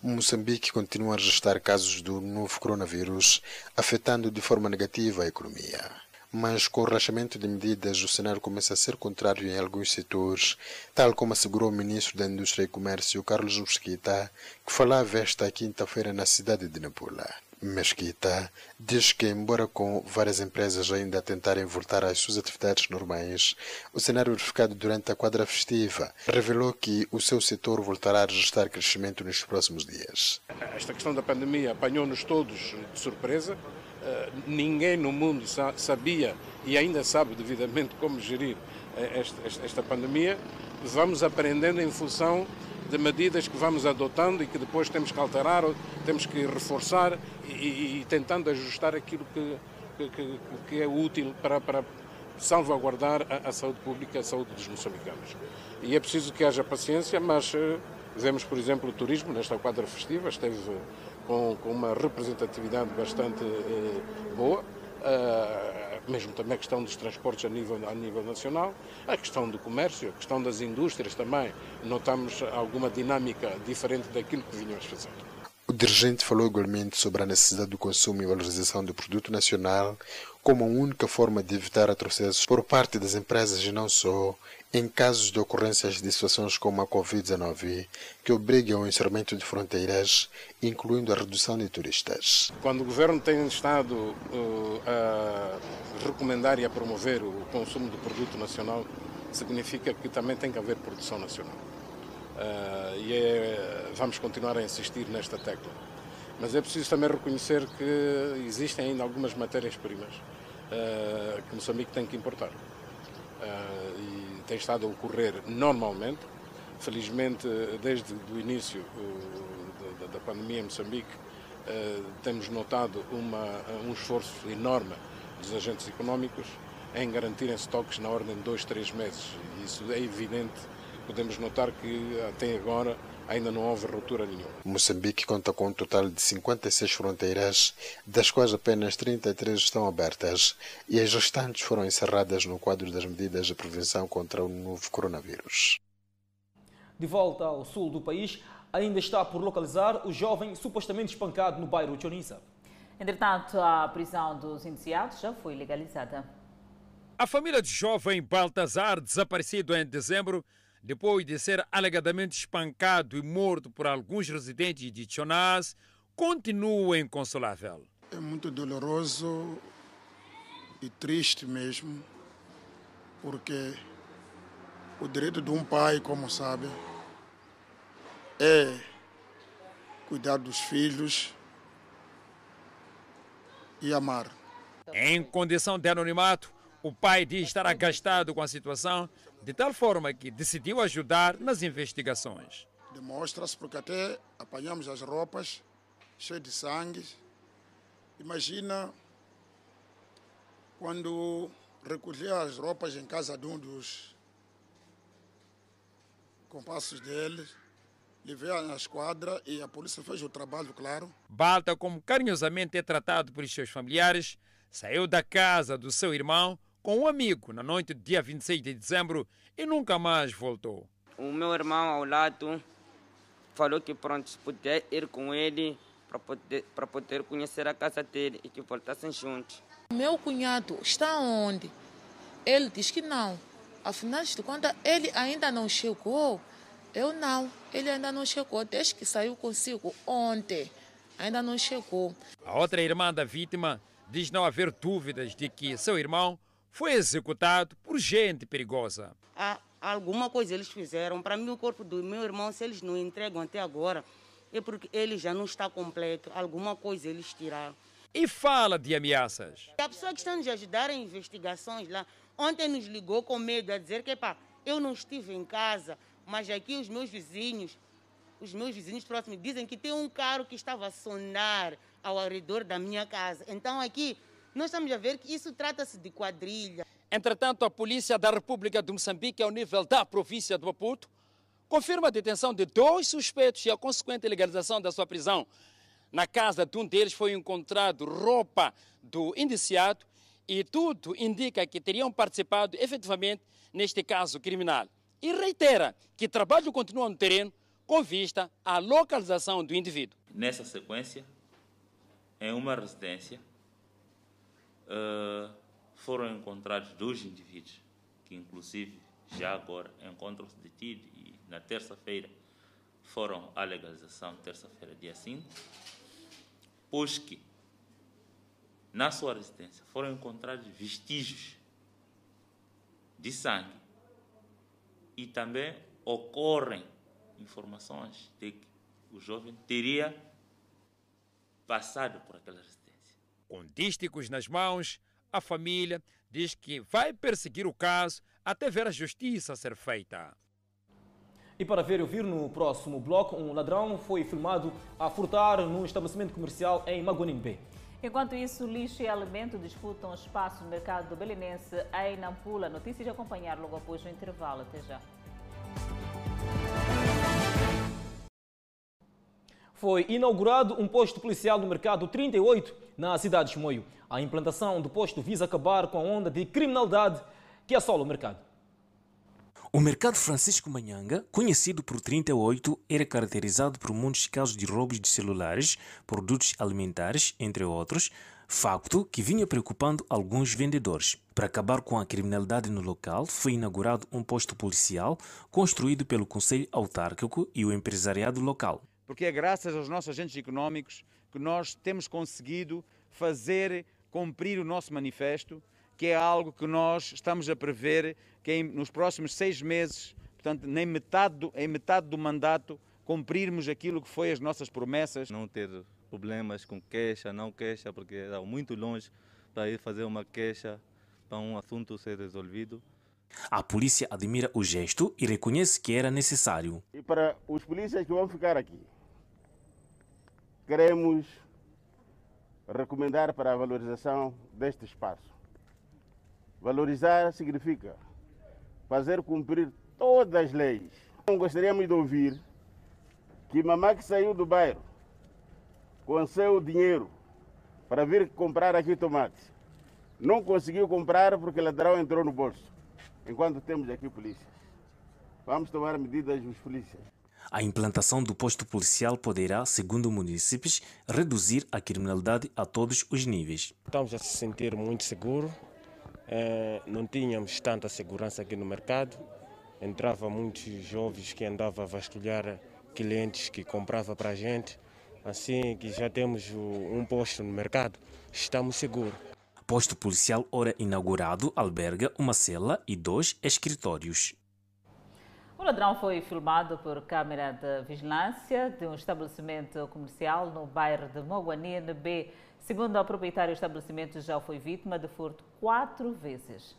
Moçambique continua a registrar casos do novo coronavírus, afetando de forma negativa a economia. Mas com o relaxamento de medidas, o cenário começa a ser contrário em alguns setores, tal como assegurou o ministro da Indústria e Comércio, Carlos Mesquita, que falava esta quinta-feira na cidade de Nampula. Mesquita diz que, embora com várias empresas ainda a tentarem voltar às suas atividades normais, o cenário verificado durante a quadra festiva revelou que o seu setor voltará a registrar crescimento nos próximos dias. Esta questão da pandemia apanhou-nos todos de surpresa. Uh, ninguém no mundo sa sabia e ainda sabe devidamente como gerir eh, esta, esta, pandemia. Vamos aprendendo em função de medidas que vamos adotando e que depois temos que alterar, temos que reforçar e, e, tentando ajustar aquilo que, que, que é útil para, para salvaguardar a, a, saúde pública, a saúde dos moçambicanos. E é preciso que haja paciência, mas uh, vemos, por exemplo, o turismo nesta quadra festiva, esteve com, com uma representatividade bastante uh, boa. Uh, mesmo também a questão dos transportes a nível, a nível nacional, a questão do comércio, a questão das indústrias também. Notamos alguma dinâmica diferente daquilo que vinhamos fazendo. O dirigente falou igualmente sobre a necessidade do consumo e valorização do produto nacional como a única forma de evitar atrocessos por parte das empresas e não só, em casos de ocorrências de situações como a Covid-19, que obrigam ao encerramento de fronteiras, incluindo a redução de turistas. Quando o governo tem estado uh, a recomendar e a promover o consumo do produto nacional, significa que também tem que haver produção nacional. Uh, e é, vamos continuar a insistir nesta tecla. Mas é preciso também reconhecer que existem ainda algumas matérias-primas uh, que Moçambique tem que importar. Uh, tem estado a ocorrer normalmente. Felizmente, desde o início da, da, pandemia em Moçambique, temos notado uma, um esforço enorme dos agentes económicos em garantirem estoques na ordem de dois, três meses. Isso é evidente podemos notar que até agora ainda não houve ruptura nenhuma. Moçambique conta com um total de 56 fronteiras, das quais apenas 33 estão abertas e as restantes foram encerradas no quadro das medidas de prevenção contra o novo coronavírus. De volta ao sul do país, ainda está por localizar o jovem supostamente espancado no bairro Choniza. Entretanto, a prisão dos indiciados já foi legalizada. A família de jovem Baltazar, desaparecido em dezembro, depois de ser alegadamente espancado e morto por alguns residentes de Chonaz, continua inconsolável. É muito doloroso e triste mesmo, porque o direito de um pai, como sabe, é cuidar dos filhos e amar. Em condição de anonimato, o pai diz estar agastado com a situação, de tal forma que decidiu ajudar nas investigações. Demonstra-se porque até apanhamos as roupas cheias de sangue. Imagina quando recolhi as roupas em casa de um dos compassos dele, levei à esquadra e a polícia fez o trabalho, claro. Balta, como carinhosamente é tratado por seus familiares, saiu da casa do seu irmão com um amigo na noite do dia 26 de dezembro e nunca mais voltou. O meu irmão ao lado falou que pronto, se puder ir com ele para poder, para poder conhecer a casa dele e que voltassem juntos. Meu cunhado está onde? Ele diz que não. Afinal de contas, ele ainda não chegou. Eu não. Ele ainda não chegou desde que saiu consigo ontem. Ainda não chegou. A outra irmã da vítima diz não haver dúvidas de que seu irmão foi executado por gente perigosa. Há alguma coisa eles fizeram. Para mim, o corpo do meu irmão, se eles não entregam até agora, é porque ele já não está completo. Alguma coisa eles tiraram. E fala de ameaças. A pessoa que está nos ajudar em investigações lá, ontem nos ligou com medo a dizer que, pá, eu não estive em casa, mas aqui os meus vizinhos, os meus vizinhos próximos dizem que tem um carro que estava a sonar ao redor da minha casa. Então aqui nós estamos a ver que isso trata-se de quadrilha. Entretanto, a Polícia da República de Moçambique, ao nível da província de Maputo, confirma a detenção de dois suspeitos e a consequente legalização da sua prisão. Na casa de um deles foi encontrado roupa do indiciado e tudo indica que teriam participado efetivamente neste caso criminal. E reitera que trabalho continua no terreno com vista à localização do indivíduo. Nessa sequência, em uma residência, uh, foram encontrados dois indivíduos que, inclusive, já agora encontram-se detidos e na terça-feira foram à legalização, terça-feira, dia 5, pois que na sua residência foram encontrados vestígios de sangue e também ocorrem informações de que o jovem teria passado por aquela residência. Com dísticos nas mãos, a família diz que vai perseguir o caso até ver a justiça ser feita. E para ver e ouvir no próximo bloco, um ladrão foi filmado a furtar num estabelecimento comercial em Maguanimbé. Enquanto isso, lixo e alimento disputam espaço no mercado do Belenense em Nampula. Notícias de acompanhar logo após o intervalo. Até já. Foi inaugurado um posto policial no mercado 38, na cidade de Chimoio. A implantação do posto visa acabar com a onda de criminalidade que assola o mercado. O mercado Francisco Manhanga, conhecido por 38, era caracterizado por muitos casos de roubos de celulares, produtos alimentares, entre outros, facto que vinha preocupando alguns vendedores. Para acabar com a criminalidade no local, foi inaugurado um posto policial construído pelo Conselho Autárquico e o empresariado local porque é graças aos nossos agentes económicos que nós temos conseguido fazer cumprir o nosso manifesto, que é algo que nós estamos a prever que em, nos próximos seis meses, portanto, nem metade do, em metade do mandato, cumprirmos aquilo que foi as nossas promessas. Não ter problemas com queixa, não queixa, porque é muito longe para ir fazer uma queixa para um assunto ser resolvido. A polícia admira o gesto e reconhece que era necessário. E para os polícias que vão ficar aqui, queremos recomendar para a valorização deste espaço. Valorizar significa fazer cumprir todas as leis. Não gostaríamos de ouvir que mamá que saiu do bairro com seu dinheiro para vir comprar aqui tomate não conseguiu comprar porque ladrão entrou no bolso, enquanto temos aqui polícias. Vamos tomar medidas dos polícias. A implantação do posto policial poderá, segundo municípios, reduzir a criminalidade a todos os níveis. Estamos a se sentir muito seguros. É, não tínhamos tanta segurança aqui no mercado. entrava muitos jovens que andavam a vasculhar clientes que comprava para a gente. Assim que já temos um posto no mercado, estamos seguros. Posto policial ora inaugurado alberga uma cela e dois escritórios. O ladrão foi filmado por câmera de vigilância de um estabelecimento comercial no bairro de Moguanine B. Segundo o proprietário, o estabelecimento já foi vítima de furto quatro vezes.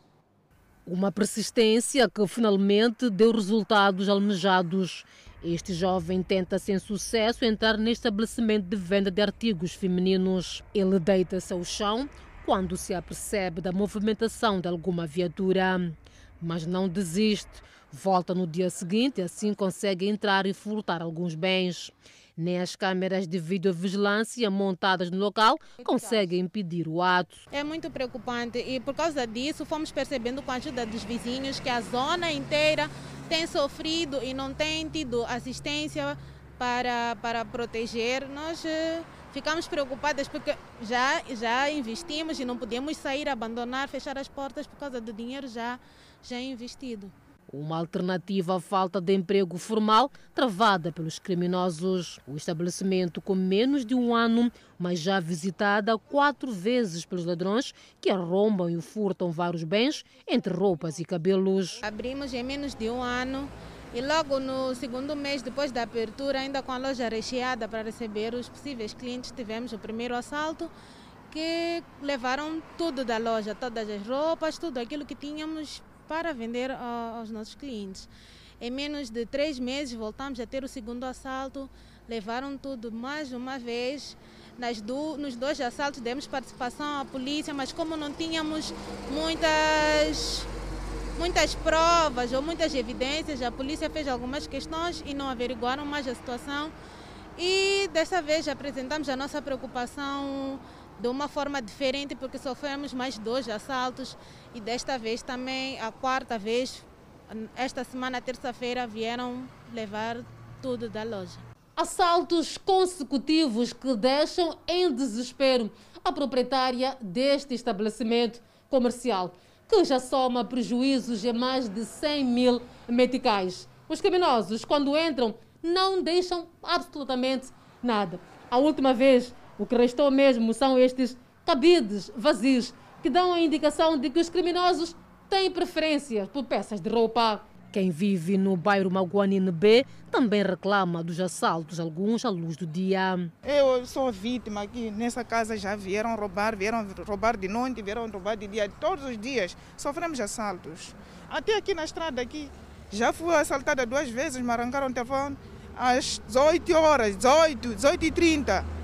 Uma persistência que finalmente deu resultados almejados. Este jovem tenta sem sucesso entrar neste estabelecimento de venda de artigos femininos. Ele deita-se ao chão quando se apercebe da movimentação de alguma viatura. Mas não desiste. Volta no dia seguinte e assim consegue entrar e furtar alguns bens. Nem as câmeras de videovigilância montadas no local conseguem impedir o ato. É muito preocupante e por causa disso fomos percebendo com a ajuda dos vizinhos que a zona inteira tem sofrido e não tem tido assistência para, para proteger. Nós eh, ficamos preocupadas porque já, já investimos e não podemos sair, abandonar, fechar as portas por causa do dinheiro já, já investido. Uma alternativa à falta de emprego formal travada pelos criminosos. O estabelecimento, com menos de um ano, mas já visitada quatro vezes pelos ladrões que arrombam e furtam vários bens, entre roupas e cabelos. Abrimos em menos de um ano e logo no segundo mês, depois da abertura, ainda com a loja recheada para receber os possíveis clientes, tivemos o primeiro assalto que levaram tudo da loja, todas as roupas, tudo aquilo que tínhamos para vender aos nossos clientes. Em menos de três meses voltamos a ter o segundo assalto, levaram tudo mais uma vez. Do, nos dois assaltos demos participação à polícia, mas como não tínhamos muitas, muitas provas ou muitas evidências, a polícia fez algumas questões e não averiguaram mais a situação. E dessa vez apresentamos a nossa preocupação de uma forma diferente, porque sofremos mais dois assaltos e desta vez também, a quarta vez, esta semana, terça-feira, vieram levar tudo da loja. Assaltos consecutivos que deixam em desespero a proprietária deste estabelecimento comercial, que já soma prejuízos de mais de 100 mil meticais. Os criminosos, quando entram, não deixam absolutamente nada. A última vez o que restou mesmo são estes cabides vazios que dão a indicação de que os criminosos têm preferência por peças de roupa. Quem vive no bairro Maguanine B também reclama dos assaltos, alguns à luz do dia. Eu sou vítima aqui nessa casa, já vieram roubar, vieram roubar de noite, vieram roubar de dia, todos os dias sofremos assaltos. Até aqui na estrada aqui, já fui assaltada duas vezes, me arrancaram o telefone às 18 horas, 18, 18 e 30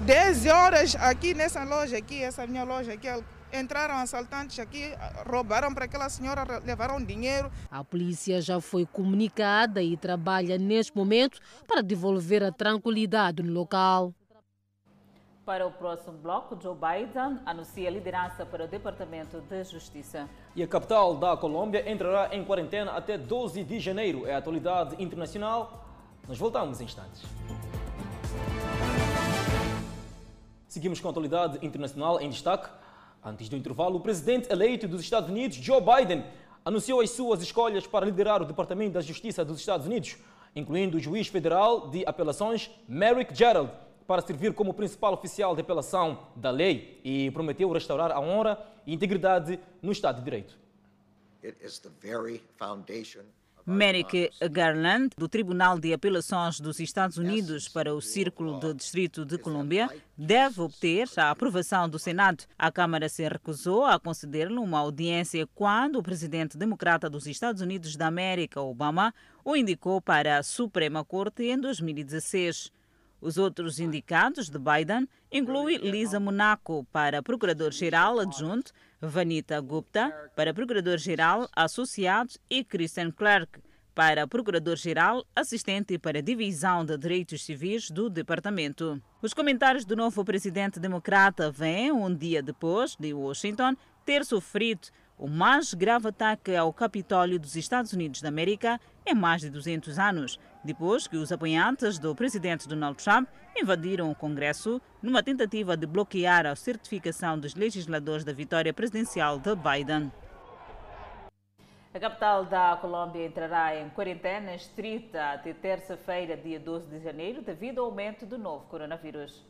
10 horas aqui nessa loja, aqui, essa minha loja aqui, entraram assaltantes aqui, roubaram para aquela senhora, levaram dinheiro. A polícia já foi comunicada e trabalha neste momento para devolver a tranquilidade no local. Para o próximo bloco, Joe Biden anuncia liderança para o Departamento de Justiça. E a capital da Colômbia entrará em quarentena até 12 de janeiro. É a atualidade internacional. Nós voltamos em instantes. Seguimos com a atualidade internacional em destaque. Antes do intervalo, o presidente eleito dos Estados Unidos, Joe Biden, anunciou as suas escolhas para liderar o Departamento da Justiça dos Estados Unidos, incluindo o juiz federal de apelações Merrick Gerald, para servir como principal oficial de apelação da lei e prometeu restaurar a honra e integridade no Estado de Direito. Merrick Garland, do Tribunal de Apelações dos Estados Unidos para o Círculo de Distrito de Colômbia, deve obter a aprovação do Senado. A Câmara se recusou a conceder-lhe uma audiência quando o presidente democrata dos Estados Unidos da América, Obama, o indicou para a Suprema Corte em 2016. Os outros indicados de Biden incluem Lisa Monaco para Procurador-Geral Adjunto, Vanita Gupta para Procurador-Geral Associado e Christian Clark para Procurador-Geral Assistente para a Divisão de Direitos Civis do Departamento. Os comentários do novo presidente democrata vêm um dia depois de Washington ter sofrido o mais grave ataque ao Capitólio dos Estados Unidos da América em mais de 200 anos, depois que os apoiantes do presidente Donald Trump invadiram o Congresso numa tentativa de bloquear a certificação dos legisladores da vitória presidencial de Biden. A capital da Colômbia entrará em quarentena estrita até terça-feira, dia 12 de janeiro, devido ao aumento do novo coronavírus.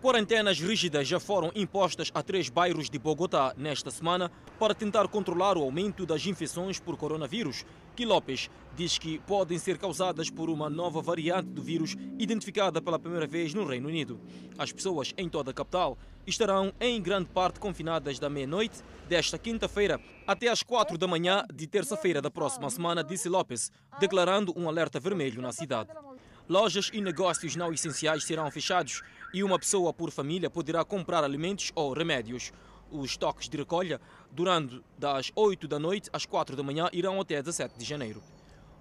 Quarentenas rígidas já foram impostas a três bairros de Bogotá nesta semana para tentar controlar o aumento das infecções por coronavírus, que Lopes diz que podem ser causadas por uma nova variante do vírus identificada pela primeira vez no Reino Unido. As pessoas em toda a capital estarão em grande parte confinadas da meia-noite desta quinta-feira até às quatro da manhã de terça-feira da próxima semana, disse Lopes, declarando um alerta vermelho na cidade. Lojas e negócios não essenciais serão fechados e uma pessoa por família poderá comprar alimentos ou remédios. Os toques de recolha, durante das 8 da noite às 4 da manhã, irão até 17 de janeiro.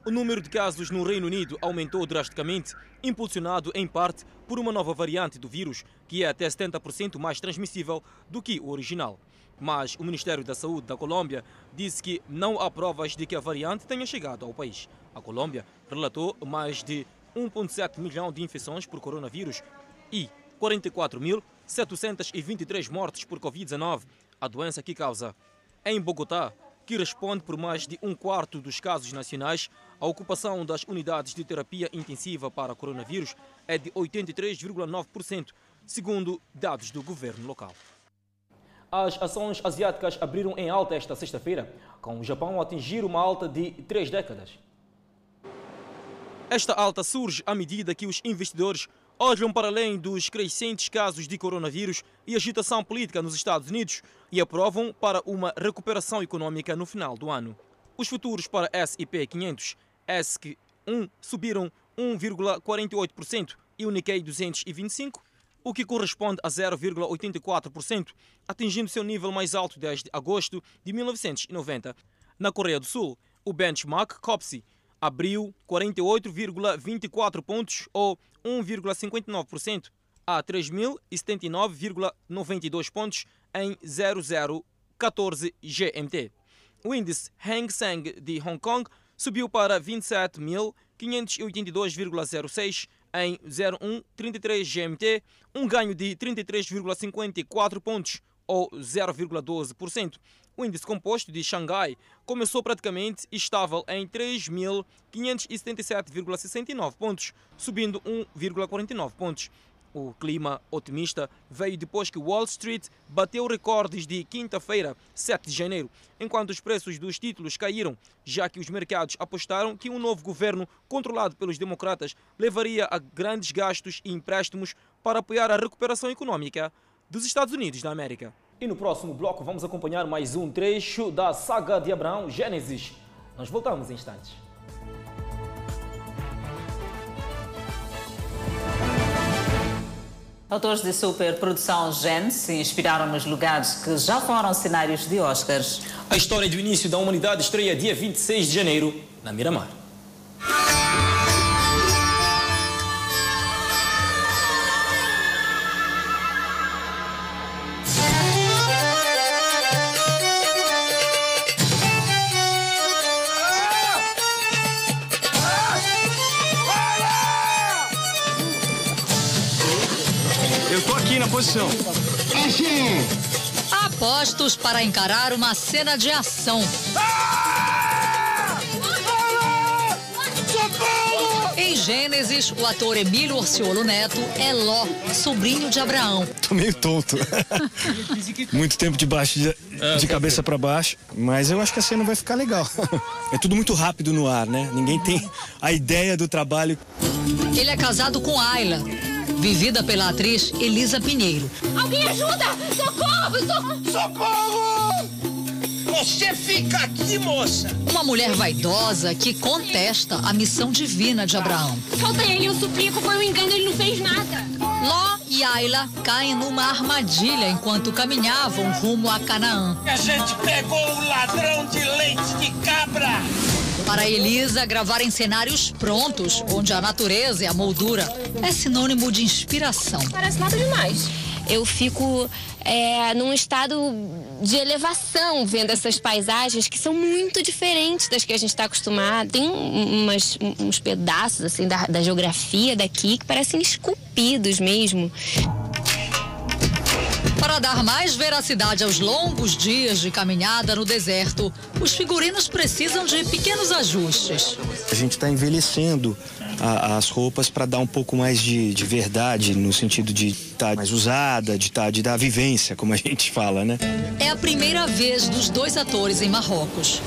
O número de casos no Reino Unido aumentou drasticamente, impulsionado em parte por uma nova variante do vírus, que é até 70% mais transmissível do que o original. Mas o Ministério da Saúde da Colômbia disse que não há provas de que a variante tenha chegado ao país. A Colômbia relatou mais de 1,7 milhão de infecções por coronavírus e 44.723 mortes por Covid-19, a doença que causa. Em Bogotá, que responde por mais de um quarto dos casos nacionais, a ocupação das unidades de terapia intensiva para coronavírus é de 83,9%, segundo dados do governo local. As ações asiáticas abriram em alta esta sexta-feira, com o Japão a atingir uma alta de três décadas. Esta alta surge à medida que os investidores olham para além dos crescentes casos de coronavírus e agitação política nos Estados Unidos e aprovam para uma recuperação econômica no final do ano. Os futuros para S&P 500, ESC 1 subiram 1,48% e o Nikkei 225, o que corresponde a 0,84%, atingindo seu nível mais alto desde agosto de 1990. Na Coreia do Sul, o benchmark COPSI abriu 48,24 pontos ou 1,59% a 3.079,92 pontos em 0014 GMT. O índice Hang Seng de Hong Kong subiu para 27.582,06 em 0133 GMT, um ganho de 33,54 pontos ou 0,12%. O índice composto de Xangai começou praticamente estável em 3.577,69 pontos, subindo 1,49 pontos. O clima otimista veio depois que Wall Street bateu recordes de quinta-feira, 7 de janeiro, enquanto os preços dos títulos caíram, já que os mercados apostaram que um novo governo controlado pelos democratas levaria a grandes gastos e empréstimos para apoiar a recuperação econômica dos Estados Unidos da América. E no próximo bloco vamos acompanhar mais um trecho da saga de Abraão, Gênesis. Nós voltamos em instantes. Autores de superprodução Gen se inspiraram nos lugares que já foram cenários de Oscars. A história do início da humanidade estreia dia 26 de janeiro, na Miramar. Posição. Apostos para encarar uma cena de ação. Em Gênesis, o ator Emílio Orciolo Neto é Ló, sobrinho de Abraão. Tô meio tonto. [laughs] muito tempo de baixo, de, de cabeça para baixo, mas eu acho que a cena vai ficar legal. [laughs] É tudo muito rápido no ar, né? Ninguém tem a ideia do trabalho. Ele é casado com Ayla, vivida pela atriz Elisa Pinheiro. Alguém ajuda! Socorro! Socorro! Socorro! Você fica aqui, moça! Uma mulher vaidosa que contesta a missão divina de Abraão. Solta ele, eu suplico, foi um engano, ele não fez nada. Ló e Ayla caem numa armadilha enquanto caminhavam rumo a Canaã. A gente pegou o ladrão de leite de cabra! Para Elisa, gravar em cenários prontos, onde a natureza e a moldura é sinônimo de inspiração. Parece nada demais. Eu fico é, num estado de elevação vendo essas paisagens que são muito diferentes das que a gente está acostumado. Tem umas, uns pedaços assim da, da geografia daqui que parecem esculpidos mesmo. Para dar mais veracidade aos longos dias de caminhada no deserto, os figurinos precisam de pequenos ajustes. A gente está envelhecendo a, as roupas para dar um pouco mais de, de verdade, no sentido de estar tá mais usada, de, tá, de dar vivência, como a [laughs] gente fala, né? É a primeira vez dos dois atores em Marrocos.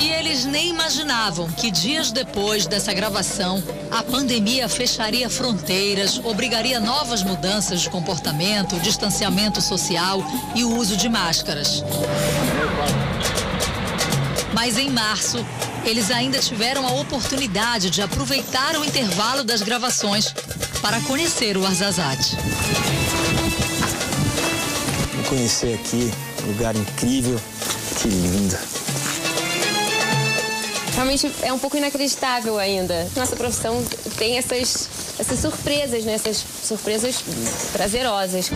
E eles nem imaginavam que dias depois dessa gravação, a pandemia fecharia fronteiras, obrigaria novas mudanças de comportamento, distanciamento social e o uso de máscaras. Mas em março, eles ainda tiveram a oportunidade de aproveitar o intervalo das gravações para conhecer o Arzazate. Vou conhecer aqui, lugar incrível, que lindo. Realmente é um pouco inacreditável ainda. Nossa profissão tem essas, essas surpresas, né? essas surpresas prazerosas.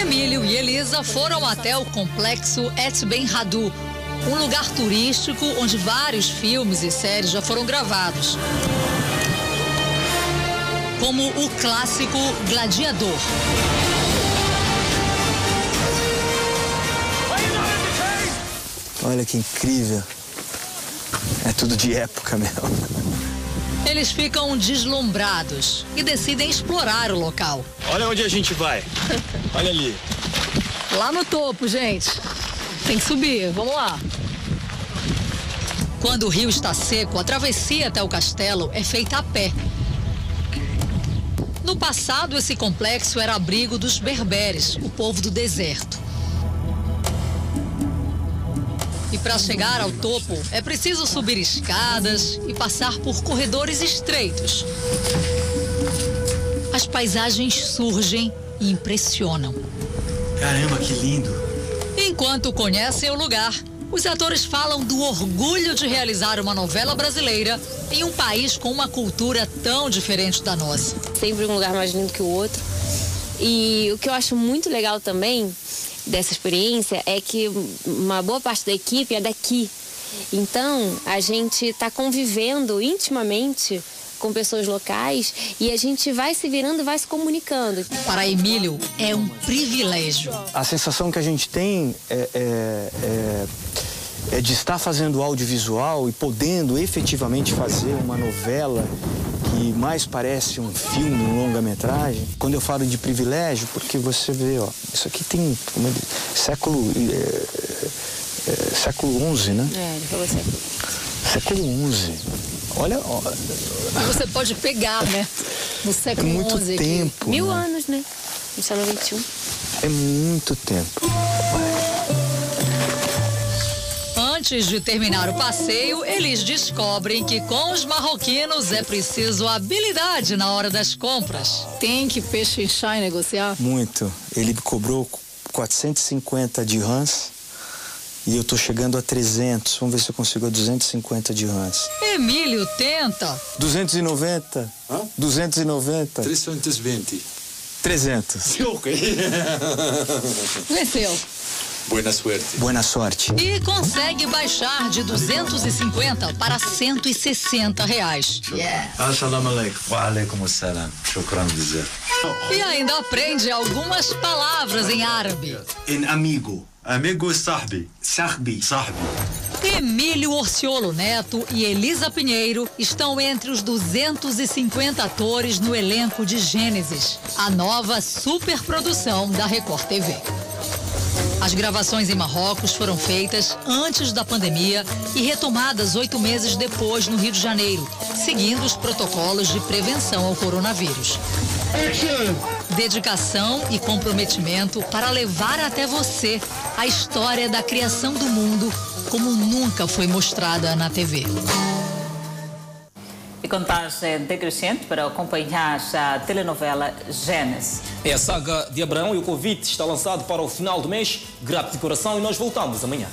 Emílio e Elisa foram até o complexo Et Ben Hadou, um lugar turístico onde vários filmes e séries já foram gravados. Como o clássico Gladiador. Olha que incrível. É tudo de época mesmo. Eles ficam deslumbrados e decidem explorar o local. Olha onde a gente vai. Olha ali. Lá no topo, gente. Tem que subir, vamos lá. Quando o rio está seco, a travessia até o castelo é feita a pé. No passado, esse complexo era abrigo dos berberes, o povo do deserto. E para chegar ao topo, é preciso subir escadas e passar por corredores estreitos. As paisagens surgem e impressionam. Caramba, que lindo! Enquanto conhecem o lugar, os atores falam do orgulho de realizar uma novela brasileira em um país com uma cultura tão diferente da nossa. Sempre um lugar mais lindo que o outro. E o que eu acho muito legal também dessa experiência é que uma boa parte da equipe é daqui. Então, a gente está convivendo intimamente com pessoas locais e a gente vai se virando e vai se comunicando. Para Emílio, é um privilégio. A sensação que a gente tem é, é, é, é de estar fazendo audiovisual e podendo efetivamente fazer uma novela que mais parece um filme, um longa-metragem. Quando eu falo de privilégio, porque você vê, ó, isso aqui tem como, século é, é, século XI, né? É, ele falou século. Século XI. Olha, olha. Você pode pegar, né? No século é muito XI tempo. Aqui. Mil né? anos, né? Isso é no 21. É muito tempo. Antes de terminar o passeio, eles descobrem que com os marroquinos é preciso habilidade na hora das compras. Tem que pechinchar e negociar? Muito. Ele cobrou 450 dirhams e eu tô chegando a 300. Vamos ver se eu consigo a 250 dirhams. Emílio tenta. 290? Hã? 290? 320. 300. Ok. Venceu. Boa sorte. Boa sorte. E consegue baixar de 250 para 160 reais. Assalamu alaikum. Wa alaikum assalam. Shukran dizer. E ainda aprende algumas palavras em árabe. Em amigo. Amigo sahbi. Sahbi. Sahbi. Emílio Orciolo Neto e Elisa Pinheiro estão entre os 250 atores no elenco de Gênesis, a nova superprodução da Record TV. As gravações em Marrocos foram feitas antes da pandemia e retomadas oito meses depois no Rio de Janeiro, seguindo os protocolos de prevenção ao coronavírus. Dedicação e comprometimento para levar até você a história da criação do mundo como nunca foi mostrada na TV. E contagem decrescente para acompanhar a telenovela Gênesis. É a saga de Abraão e o convite está lançado para o final do mês. Grato de coração e nós voltamos amanhã.